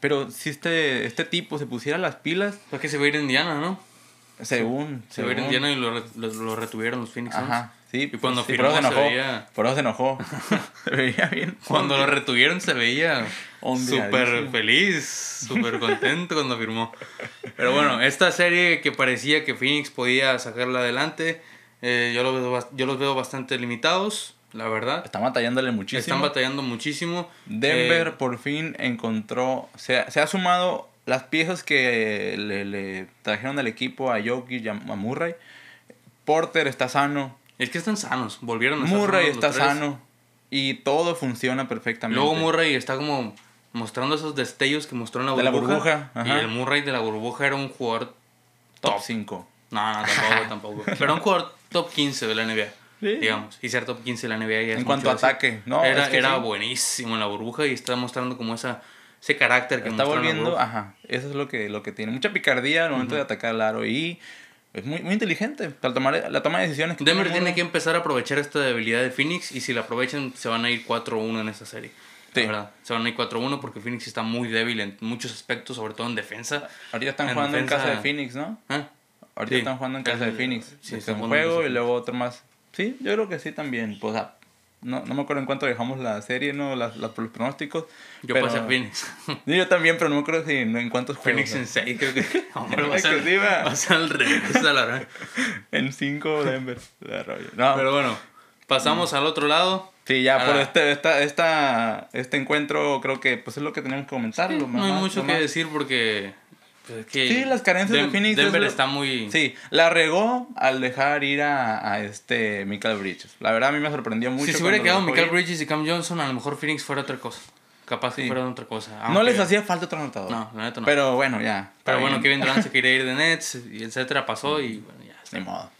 pero si este, este tipo se pusiera las pilas... Pues que se va a ir a Indiana, ¿no? Según. Se va a ir a Indiana y lo, lo, retuvieron los Phoenix. Ajá. Sí, y cuando sí, firmó se, enojó, veía... Por eso se enojó. *laughs* se veía bien. Cuando lo retuvieron se veía súper feliz, súper contento cuando firmó. Pero bueno, esta serie que parecía que Phoenix podía sacarla adelante, eh, yo, los veo, yo los veo bastante limitados, la verdad. Están batallándole muchísimo. Están batallando muchísimo. Denver eh, por fin encontró, se, se ha sumado las piezas que le, le trajeron al equipo a Jokic y a Murray. Porter está sano, es que están sanos, volvieron a estar Murray está sano y todo funciona perfectamente. Luego Murray está como mostrando esos destellos que mostró en la burbuja. De la burbuja. Y el Murray de la burbuja era un jugador top 5. No, no, tampoco, *laughs* tampoco. Pero un jugador top 15 de la NBA. Digamos, y ser top 15 de la NBA ya En cuanto a ataque, ¿no? Era, era buenísimo en la burbuja y está mostrando como esa, ese carácter que está volviendo. ajá, eso es lo que, lo que tiene. Mucha picardía al momento de atacar al aro y es muy, muy inteligente la toma, la toma de decisiones. Que Denver tiene, que empezar a aprovechar esta debilidad de Phoenix y si la aprovechan se van a ir 4-1 en esta serie. Sí. verdad. Se van a ir 4-1 porque Phoenix está muy débil en muchos aspectos, sobre todo en defensa. Ahorita están jugando en casa de Phoenix, ¿no? ¿Ah? Ahorita están jugando en casa de Phoenix. Sí, es un juego y luego otro más. Sí, yo creo que sí también. Pues, no, no me acuerdo en cuánto dejamos la serie, ¿no? Las, las los pronósticos. Yo pasé a Phoenix. *laughs* yo también, pero no me acuerdo si, en cuántos juegos. Phoenix en 6, creo que. *laughs* *laughs* Hombre, va, a ser, va a ser al revés, la verdad. en 5 Denver. No. Pero bueno, pasamos al otro lado. Sí, ya por este, esta, esta, este encuentro creo que pues es lo que tenemos que comentar. Sí, no hay mucho que decir porque pues sí, las carencias de Phoenix. Denver está muy. Sí, la regó al dejar ir a, a este Michael Bridges. La verdad a mí me sorprendió mucho. Si se hubiera quedado Michael Bridges y Cam Johnson, a lo mejor Phoenix fuera otra cosa. Capaz que fuera otra cosa. No les hacía falta otro anotador. No, la neta no. Pero bueno, ya. Pero bueno, Kevin Durant se *laughs* quería ir de Nets y etcétera, pasó y bueno, ya. Está. Ni modo.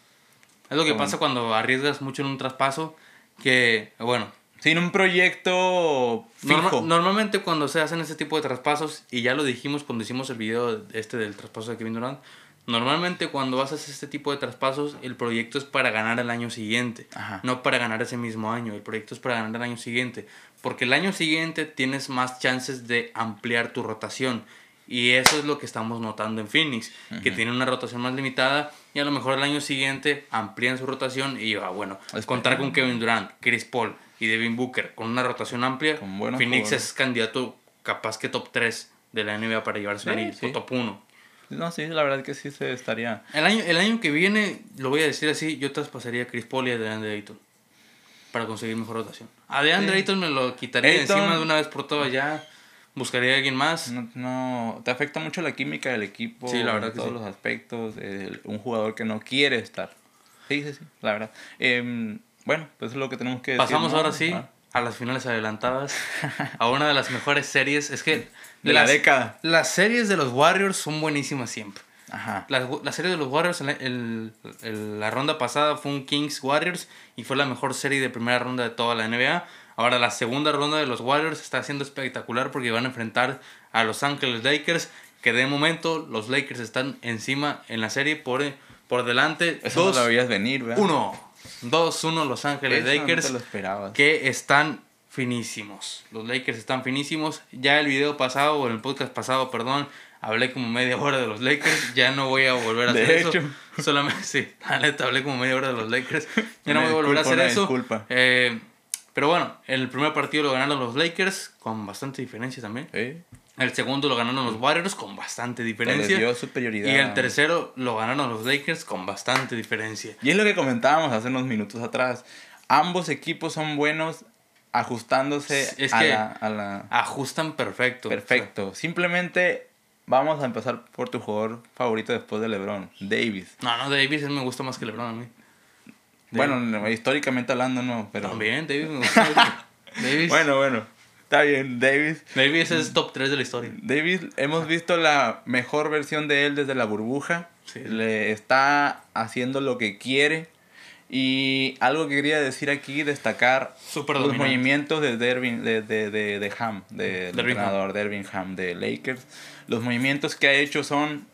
Es lo que pasa cuando arriesgas mucho en un traspaso. Que, bueno, sin un proyecto fijo. normalmente cuando se hacen ese tipo de traspasos, y ya lo dijimos cuando hicimos el video este del traspaso de Kevin Durant, normalmente cuando haces este tipo de traspasos, el proyecto es para ganar el año siguiente, no para ganar ese mismo año, el proyecto es para ganar el año siguiente, porque el año siguiente tienes más chances de ampliar tu rotación. Y eso es lo que estamos notando en Phoenix, que tiene una rotación más limitada y a lo mejor el año siguiente amplían su rotación y va, bueno, contar con Kevin Durant, Chris Paul, y Devin Booker con una rotación amplia, Phoenix es candidato capaz que top 3 de la NBA para llevarse un anillo, top 1. No, sí, la verdad que sí se estaría. El año, el año que viene, lo voy a decir así, yo traspasaría a Chris Paul y a DeAndre Ayton para conseguir mejor rotación. A DeAndre Ayton me lo quitaría encima de una vez por todas ya. Buscaría a alguien más. No, te afecta mucho la química del equipo. Sí, la verdad. En todos los aspectos. un jugador que no quiere estar. Sí, sí, sí, la verdad. Eh, bueno, pues es lo que tenemos que decir. Pasamos ahora sí a las finales adelantadas, a una de las mejores series. Es que... De la década. Las series de los Warriors son buenísimas siempre. Ajá. La, la serie de los Warriors, el, la ronda pasada fue un Kings Warriors y fue la mejor serie de primera ronda de toda la NBA. Ahora la segunda ronda de los Warriors está siendo espectacular porque van a enfrentar a Los Angeles Lakers, que de momento los Lakers están encima en la serie por, por delante. Eso no lo veías venir, ¿verdad? Uno. 2-1 Los Ángeles Lakers. No lo. Que están finísimos. Los Lakers están finísimos. Ya el video pasado, o el podcast pasado, perdón, hablé como media hora de los Lakers. Ya no voy a volver a hacer eso. Solamente, *laughs* sí, la neta, hablé como media hora de los Lakers. Ya *laughs* no voy a volver a hacer eso. Disculpa. Eh, pero bueno, el primer partido lo ganaron los Lakers con bastante diferencia también. El segundo lo ganaron los Warriors con bastante diferencia. dio superioridad. Y el tercero lo ganaron los Lakers con bastante diferencia. Y es lo que comentábamos hace unos minutos atrás. Ambos equipos son buenos ajustándose a, la, a, la, Ajustan perfecto. Perfecto. Simplemente vamos a empezar por tu jugador favorito después de LeBron, Davis. No, no, Davis me gusta más que LeBron a mí. Bueno, históricamente hablando no, pero... También, Davis. *laughs* Davis. Bueno, bueno. Está bien, Davis. Davis es top 3 de la historia. Davis, hemos visto la mejor versión de él desde la burbuja. Le está haciendo lo que quiere. Y algo que quería decir aquí, destacar los movimientos de Dervin, de, de, de, de Ham, del entrenador Dervin Ham de Lakers. Los movimientos que ha hecho son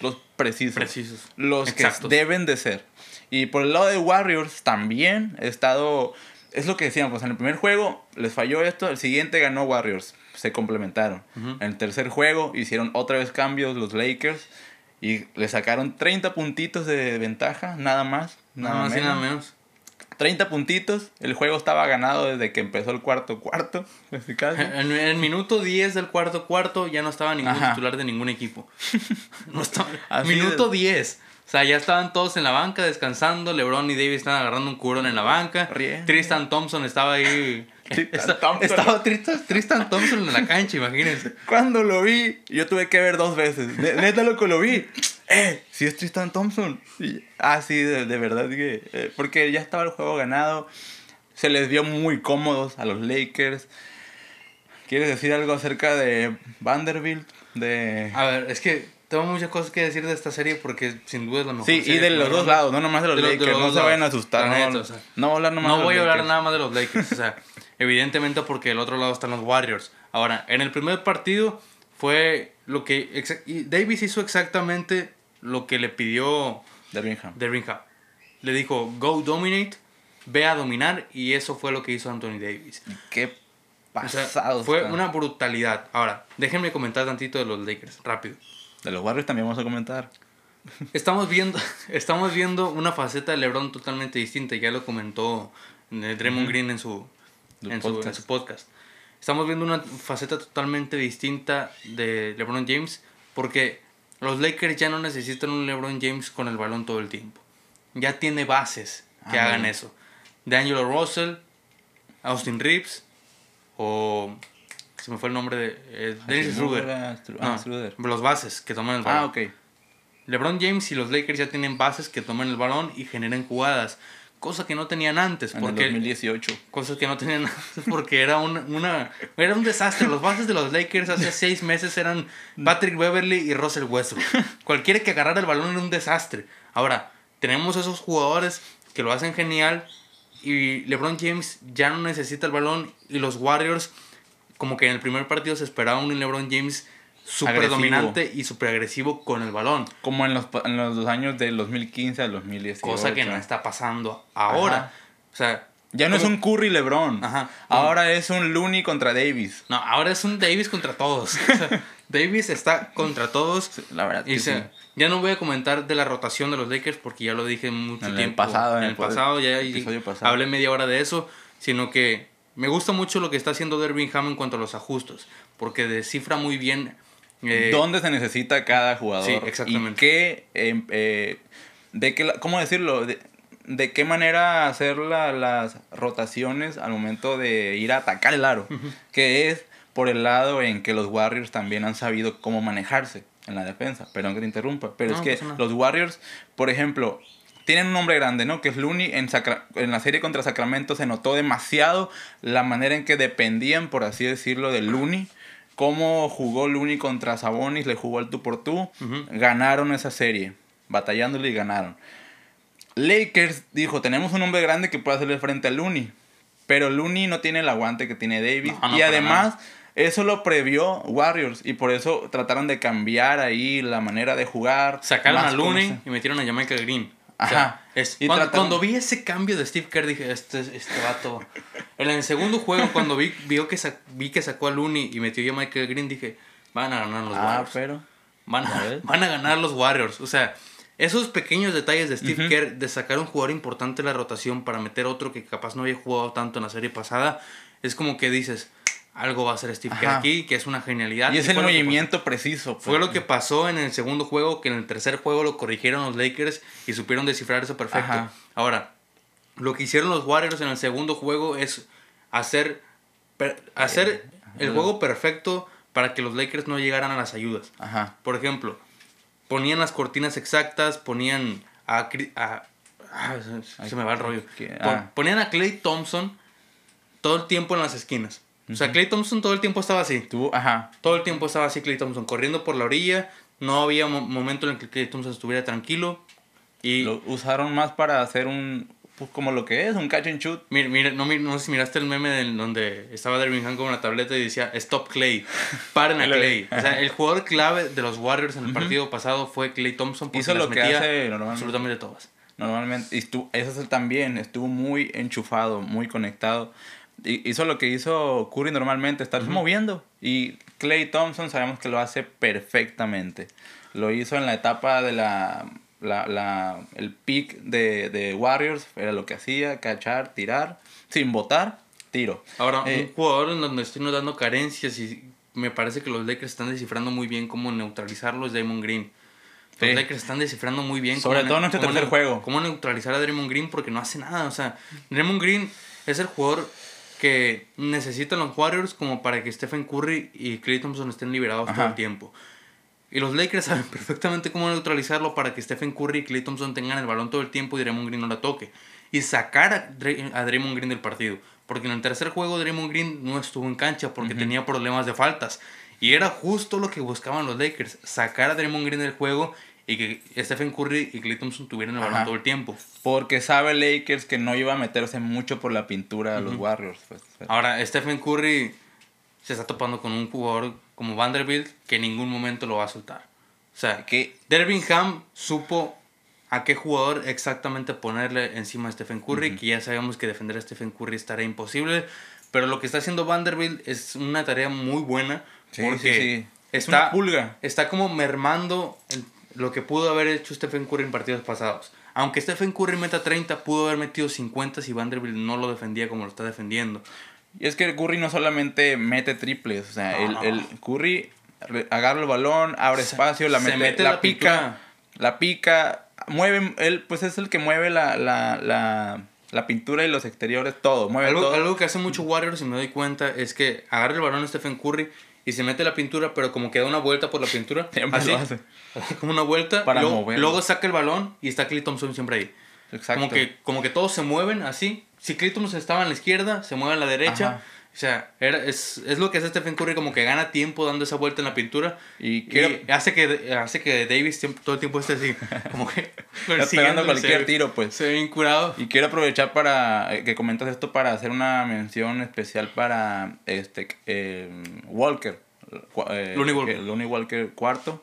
los precisos. Precisos. Los que deben de ser. Y por el lado de Warriors también he estado... Es lo que decíamos, en el primer juego les falló esto, el siguiente ganó Warriors, se complementaron. En el tercer juego hicieron otra vez cambios los Lakers y le sacaron 30 puntitos de ventaja, nada más. Nada, más menos. nada menos. 30 puntitos, el juego estaba ganado desde que empezó el cuarto cuarto. *laughs* En el minuto 10 del cuarto cuarto ya no estaba ningún titular de ningún equipo. *laughs* no estaba, minuto 10. O sea, ya estaban todos en la banca descansando. LeBron y Davis estaban agarrando un curón en la banca. Tristan Thompson estaba ahí *laughs* estaba Tristan, Thompson en la cancha, imagínense. *laughs* Cuando lo vi, yo tuve que ver dos veces. Neta lo que lo vi. ¡Eh! Si es Tristan Thompson. ah, sí, de, verdad que. Eh, porque ya estaba el juego ganado. Se les vio muy cómodos a los Lakers. ¿Quieres decir algo acerca de Vanderbilt? De... A ver, es que tengo muchas cosas que decir de esta serie porque sin duda es la mejor. Sí, y de los dos lados, no nomás de los Lakers. no se vayan a asustar. No, no, hablar nomás no voy a hablar nada más de los Lakers. O sea, evidentemente porque del otro lado están los Warriors. Ahora, en el primer partido fue lo que Davis hizo exactamente lo que le pidió Dervingham. Dervingham. Le dijo, go dominate, ve a dominar y eso fue lo que hizo Anthony Davis. Qué pasado. fue una brutalidad. Ahora, déjenme comentar tantito de los Lakers, rápido. De los Warriors también vamos a comentar. Estamos viendo, *laughs* estamos viendo una faceta de LeBron totalmente distinta, ya lo comentó eh, Draymond Green en su, en su, podcast. Estamos viendo una faceta totalmente distinta de LeBron James porque los Lakers ya no necesitan un LeBron James con el balón todo el tiempo. Ya tiene bases que ah, hagan eso. D'Angelo Russell, Austin Reeves o se me fue el nombre de eh, Dennis Schroeder. los bases que toman el balón. Ah, ok. LeBron James y los Lakers ya tienen bases que toman el balón y generan jugadas cosa que no tenían antes. Porque, en 2018. Cosas que no tenían *laughs* antes porque era, una, era un desastre. Los bases de los Lakers hace *laughs* seis meses eran Patrick Beverly y Russell Westbrook. Cualquiera que agarrara el balón era un desastre. Ahora, tenemos esos jugadores que lo hacen genial y LeBron James ya no necesita el balón y los Warriors, como que en el primer partido se esperaba un LeBron James súper dominante y súper agresivo con el balón. Como en los, en los dos años del 2015 al 2018. Cosa que no está pasando ahora. O sea... Ya no es un Curry LeBron. Ajá. Ahora es un Looney contra Davis. No, ahora es un Davis contra todos. *laughs* Davis está contra todos. la verdad. Y Ya no voy a comentar de la rotación de los Lakers porque ya lo dije mucho en tiempo. El pasado, en, el, pasado. Ya hablé media hora de eso. Sino que me gusta mucho lo que está haciendo Dervin Ham en cuanto a los ajustes. Porque descifra muy bien eh, ¿Dónde se necesita cada jugador? Sí, exactamente. ¿Y qué, em, eh, de qué, cómo decirlo? De, qué manera hacer las rotaciones al momento de ir a atacar el aro. Que es por el lado en que los Warriors también han sabido cómo manejarse en la defensa. Perdón que te interrumpa. Pero es que los Warriors, por ejemplo, tienen un nombre grande, ¿no? Que es Looney. En, en, la serie contra Sacramento se notó demasiado la manera en que dependían, por así decirlo, de Looney cómo jugó Looney contra Sabonis, le jugó el tú por tú, ganaron esa serie, batallándole y ganaron. Lakers dijo, tenemos un hombre grande que puede hacerle frente a Looney, pero Looney no tiene el aguante que tiene Davis y además eso lo previó Warriors y por eso trataron de cambiar ahí la manera de jugar. Sacaron a Looney y metieron a Jamaica Green. Ajá. es, cuando, cuando, vi ese cambio de Steve Kerr dije, este, este vato. en el segundo juego, cuando vi, vio que vi que sacó a Looney y metió a Michael Green, dije, van a ganar los ah, Warriors. pero. Van a, *laughs* van a ganar los Warriors. O sea, esos pequeños detalles de Steve Kerr, de sacar un jugador importante en la rotación para meter otro que capaz no había jugado tanto en la serie pasada, es como que dices, algo va a hacer Steve Kerr aquí, que es una genialidad. Y es el movimiento preciso. Fue lo pues. que pasó en el segundo juego, que en el tercer juego lo corrigieron los Lakers y supieron descifrar eso perfecto. Ahora, lo que hicieron los Warriors en el segundo juego es hacer, hacer eh, el juego perfecto para que los Lakers no llegaran a las ayudas. Ajá. Por ejemplo, ponían las cortinas exactas, ponían a... Ah, se, me va el rollo. Ah. Ponían a Clay Thompson todo el tiempo en las esquinas. O sea, Clay Thompson todo el tiempo estaba así. Ajá. Todo el tiempo estaba así Clay Thompson, corriendo por la orilla. No había momento en el que Clay Thompson estuviera tranquilo. Y lo usaron más para hacer un, pues, como lo que es, un catch and shoot. Mira, mira, no, no sé si miraste el meme del, donde estaba Dervin Ham con una tableta y decía, stop Clay, *laughs* paren a Clay. o sea, el jugador clave de los Warriors en el partido pasado fue Clay Thompson. Hizo lo que hace normalmente. Absolutamente todas. Normalmente, y estuvo, eso también, estuvo muy enchufado, muy conectado. Hizo lo que hizo Curry normalmente, estarse moviendo. Y Clay Thompson sabemos que lo hace perfectamente. Lo hizo en la etapa de la la, la, el pick de, de, Warriors era lo que hacía, cachar, tirar, sin votar, tiro. Ahora, un eh, jugador en donde estoy notando carencias y me parece que los Lakers están descifrando muy bien cómo neutralizarlo es Damon Green. Los Lakers están descifrando muy bien Sobre todo en este tercer juego. Cómo neutralizar a Draymond Green porque no hace nada. O sea, Draymond Green es el jugador que necesitan los Warriors como para que Stephen Curry y Clay Thompson estén liberados todo el tiempo. Y los Lakers *laughs* saben perfectamente cómo neutralizarlo para que Stephen Curry y Clay Thompson tengan el balón todo el tiempo y Draymond Green no la toque. Y sacar a, Draymond Green del partido. Porque en el tercer juego Draymond Green no estuvo en cancha porque tenía problemas de faltas. Y era justo lo que buscaban los Lakers. Sacar a Draymond Green del juego y que Stephen Curry y Clay Thompson tuvieran el balón todo el tiempo. Porque sabe Lakers que no iba a meterse mucho por la pintura de los Warriors. Pues. Ahora, Stephen Curry se está topando con un jugador como Vanderbilt que en ningún momento lo va a soltar. O sea, que Ham supo a qué jugador exactamente ponerle encima a Stephen Curry, que ya sabemos que defender a Stephen Curry estará imposible, pero lo que está haciendo Vanderbilt es una tarea muy buena porque Es está, una pulga. Está como mermando lo que pudo haber hecho Stephen Curry en partidos pasados. Aunque Stephen Curry meta 30, pudo haber metido 50 si Vanderbilt no lo defendía como lo está defendiendo. Y es que Curry no solamente mete triples, o sea, el, Curry agarra el balón, abre espacio, la, mete, la, pica, la pica, mueve, él pues es el que mueve la, la, la, la pintura y los exteriores, todo, mueve algo, todo. Algo que hace mucho Warriors, y me doy cuenta, es que agarra el balón Stephen Curry y se mete la pintura, pero como que da una vuelta por la pintura, *laughs* así, *laughs* como una vuelta, Para luego, luego saca el balón y está Clay Thompson siempre ahí. Exacto. Como que, como que todos se mueven así si Clayton estaba en la izquierda, se mueve a la derecha. O sea, era, es, es, lo que hace Stephen Curry, como que gana tiempo dando esa vuelta en la pintura. Y, hace, que, hace que Davis todo el tiempo esté así, como que... *laughs* Esperando cualquier tiro, pues. Se ve incurado. Y quiero aprovechar para eh, que comentas esto para hacer una mención especial para este eh, Walker. Eh, Walker. Looney Walker cuarto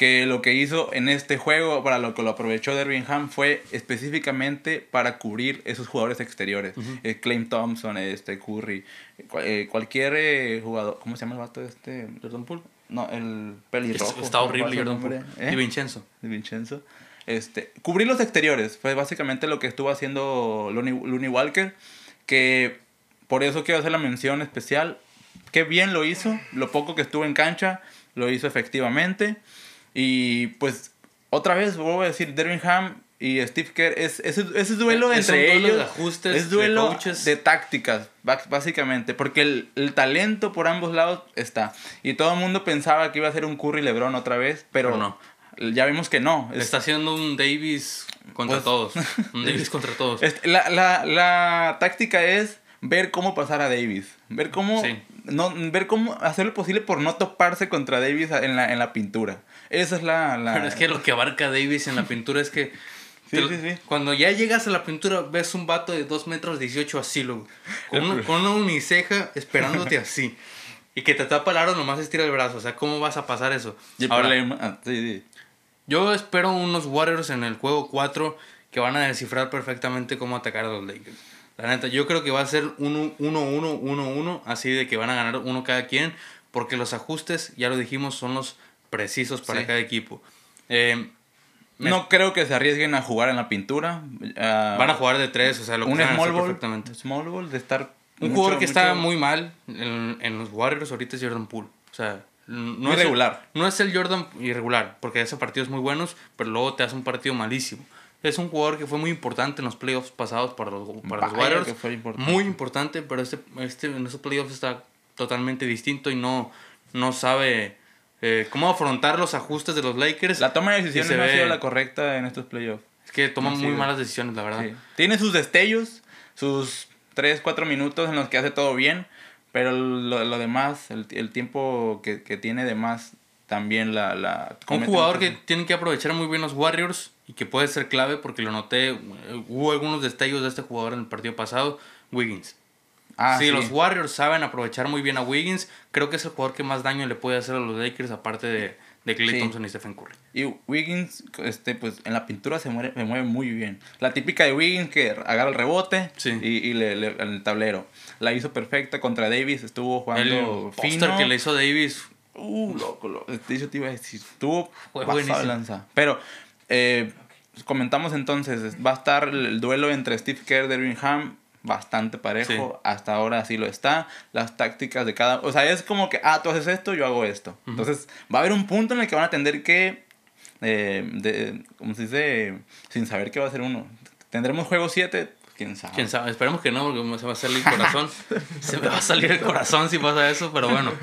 que lo que hizo en este juego, para lo que lo aprovechó Derwin Ham, fue específicamente para cubrir esos jugadores exteriores. Uh Thompson, este, Curry, eh, cualquier eh, jugador, ¿cómo se llama el vato este? Jordan Poole. No, el pelirrojo. Está horrible Jordan Poole. ¿Eh? Vincenzo. De Vincenzo. Este, cubrir los exteriores fue básicamente lo que estuvo haciendo Looney, Walker, que por eso quiero hacer la mención especial. Qué bien lo hizo, lo poco que estuvo en cancha, lo hizo efectivamente. Y pues, otra vez, vuelvo a decir, Derwin Ham y Steve Kerr, es, es, es duelo entre ellos. ajustes es duelo de, tácticas, básicamente. Porque el, el, talento por ambos lados está. Y todo el mundo pensaba que iba a ser un Curry Lebron otra vez, pero, no. Ya vimos que no. Está haciendo un Davis contra pues, todos. *laughs* Un Davis contra todos. La, la, la táctica es ver cómo pasar a Davis. Ver cómo, no, ver cómo hacer lo posible por no toparse contra Davis en la, en la pintura. Esa es la, la... Pero es que lo que abarca Davis en la pintura es que... Sí, sí, sí. Cuando ya llegas a la pintura, ves un vato de 2 metros 18 así, lo, *laughs* con, una, uniceja esperándote *laughs* así. Y que te tapa el aro, nomás estira el brazo. O sea, ¿cómo vas a pasar eso? Ahora, ah, sí, Yo espero unos Warriors en el juego 4 que van a descifrar perfectamente cómo atacar a los Lakers. La neta, yo creo que va a ser 1-1-1-1-1, así de que van a ganar uno cada quien, porque los ajustes, ya lo dijimos, son los precisos para cada equipo. Eh, no creo que se arriesguen a jugar en la pintura. Ah, van a jugar de tres, o sea, lo un small ball, perfectamente. Small ball de estar. Un jugador que está muy mal en, en, los Warriors ahorita es Jordan Poole. O sea, no es irregular. no es el Jordan irregular, porque ese partido es muy buenos, pero luego te hace un partido malísimo. Es un jugador que fue muy importante en los playoffs pasados para los, para los Warriors. Muy importante, pero este, este, en esos playoffs está totalmente distinto y no, no sabe eh, cómo afrontar los ajustes de los Lakers. La toma de decisiones no ha sido la correcta en estos playoffs. Es que toman muy malas decisiones, la verdad. Tiene sus destellos, sus 3, 4 minutos en los que hace todo bien, pero lo, lo demás, el, el tiempo que, que, tiene de más, también la... la un jugador que tienen que aprovechar muy bien los Warriors y que puede ser clave porque lo noté, hubo algunos destellos de este jugador en el partido pasado, Wiggins. Ah, sí, los Warriors saben aprovechar muy bien a Wiggins. Creo que es el jugador que más daño le puede hacer a los Lakers, aparte de, de Clay Thompson y Stephen Curry. Y Wiggins, este, pues en la pintura se mueve, se mueve muy bien. La típica de Wiggins que agarra el rebote y, y le, el tablero. La hizo perfecta contra Davis, estuvo jugando el fino. que le hizo Davis. Uh, loco, loco. Eso te iba a decir. Estuvo pasado lanza. Pero, eh, comentamos entonces, va a estar el duelo entre Steve Kerr, Derwin Ham bastante parejo. Hasta ahora sí lo está. Las tácticas de cada. O sea, es como que, ah, tú haces esto, yo hago esto. Entonces, va a haber un punto en el que van a tener que. Eh, de, ¿Cómo se dice? Sin saber qué va a ser uno. ¿Tendremos juego 7? ¿Quién sabe? ¿Quién sabe? Esperemos que no, porque se va a salir el *laughs* corazón. se me va a salir el corazón si pasa eso, pero bueno. *laughs*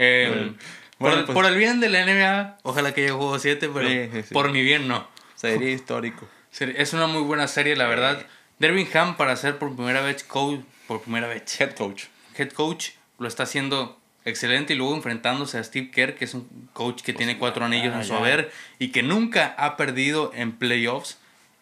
Eh, pues por, el bien de la NBA, ojalá que llegue juego 7, pero por mi bien no. Sería histórico. *laughs* Es una muy buena serie, la verdad. Derwin Ham para ser por primera vez coach, por primera vez head coach. Head coach lo está haciendo excelente y luego enfrentándose a Steve Kerr, que es un coach que tiene cuatro anillos en su haber y que nunca ha perdido en playoffs.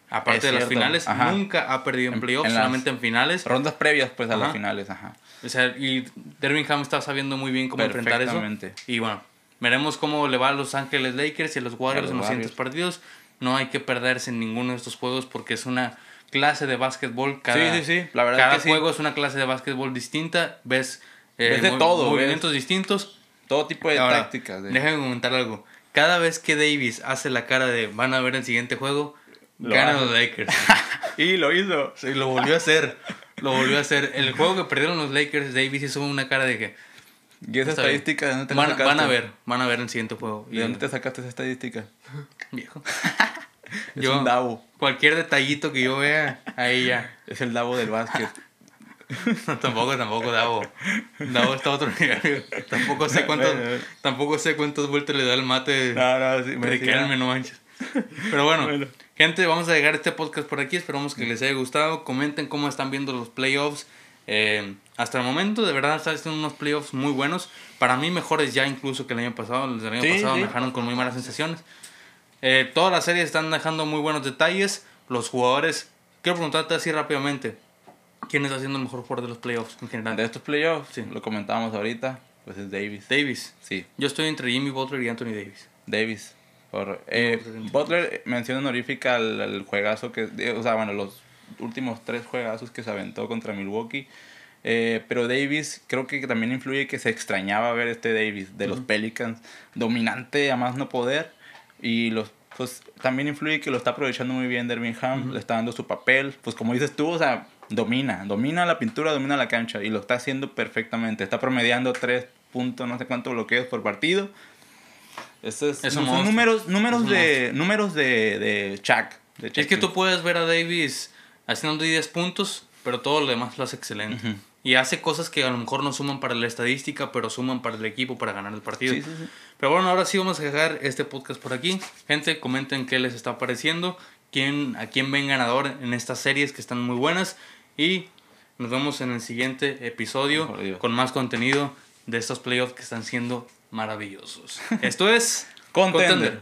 Aparte de las finales, nunca ha perdido en, playoffs, solamente en finales. Rondas previas pues a las finales, ajá. O sea, y Derwin Ham está sabiendo muy bien cómo enfrentar eso. Y bueno, veremos cómo le va a Los Ángeles Lakers y a los Warriors en los siguientes partidos. No hay que perderse en ninguno de estos juegos porque es una clase de básquetbol. Cada, sí, sí, sí. La verdad cada juego es una clase de básquetbol distinta. Ves, eh, de todo. Movimientos distintos. Todo tipo de tácticas. Déjame comentar algo. Cada vez que Davis hace la cara de van a ver el siguiente juego, gana los Lakers. *laughs* y lo hizo. Sí, lo volvió a hacer. Lo volvió a hacer. El juego que perdieron los Lakers, Davis hizo una cara de que. ¿Y esa estadística de dónde te van, van a ver, van a ver el siguiente juego. ¿De dónde te sacaste esa estadística? *laughs* Viejo. *laughs* Es yo, un Davo. Cualquier detallito que yo vea, ahí ya. Es el Davo del básquet. no, tampoco, tampoco Davo. Davo está otro nivel. Tampoco sé cuántos, tampoco sé cuántas vueltas le da el mate. No, no, sí, me de no manches. Pero bueno, gente, vamos a dejar este podcast por aquí. Esperamos que les haya gustado. Comenten cómo están viendo los playoffs. Eh, hasta el momento, de verdad, están haciendo unos playoffs muy buenos. Para mí, mejores ya incluso que el año pasado. El año pasado me dejaron con muy malas sensaciones. Eh, todas las series están dejando muy buenos detalles. Los jugadores. Quiero preguntarte así rápidamente. ¿Quién está haciendo el mejor jugador de los playoffs en general? De estos playoffs, sí. lo comentábamos ahorita, pues es Davis. Davis. Sí. Yo estoy entre Jimmy Butler y Anthony Davis. Davis. Por, eh, Butler menciona honorífica al, juegazo que. O sea, bueno, los últimos tres juegazos que se aventó contra Milwaukee. Eh, pero Davis creo que también influye que se extrañaba ver este Davis de los Pelicans, dominante a más no poder, y los pues también influye que lo está aprovechando muy bien Dermingham, le está dando su papel, pues como dices tú, o sea, domina, domina la pintura, domina la cancha y lo está haciendo perfectamente. Está promediando tres puntos, no sé cuántos bloqueos por partido. Eso es, son números, números de números de, de Chuck. es que tú puedes ver a Davis haciendo 10 puntos, pero todo lo demás lo hace excelente. Y hace cosas que a lo mejor no suman para la estadística, pero suman para el equipo para ganar el partido. Sí, sí, sí. Pero bueno, ahora sí vamos a dejar este podcast por aquí. Gente, comenten qué les está pareciendo, quién, a quién ven ganador en estas series que están muy buenas. Y nos vemos en el siguiente episodio con más contenido de estos playoffs que están siendo maravillosos. Esto es Contender.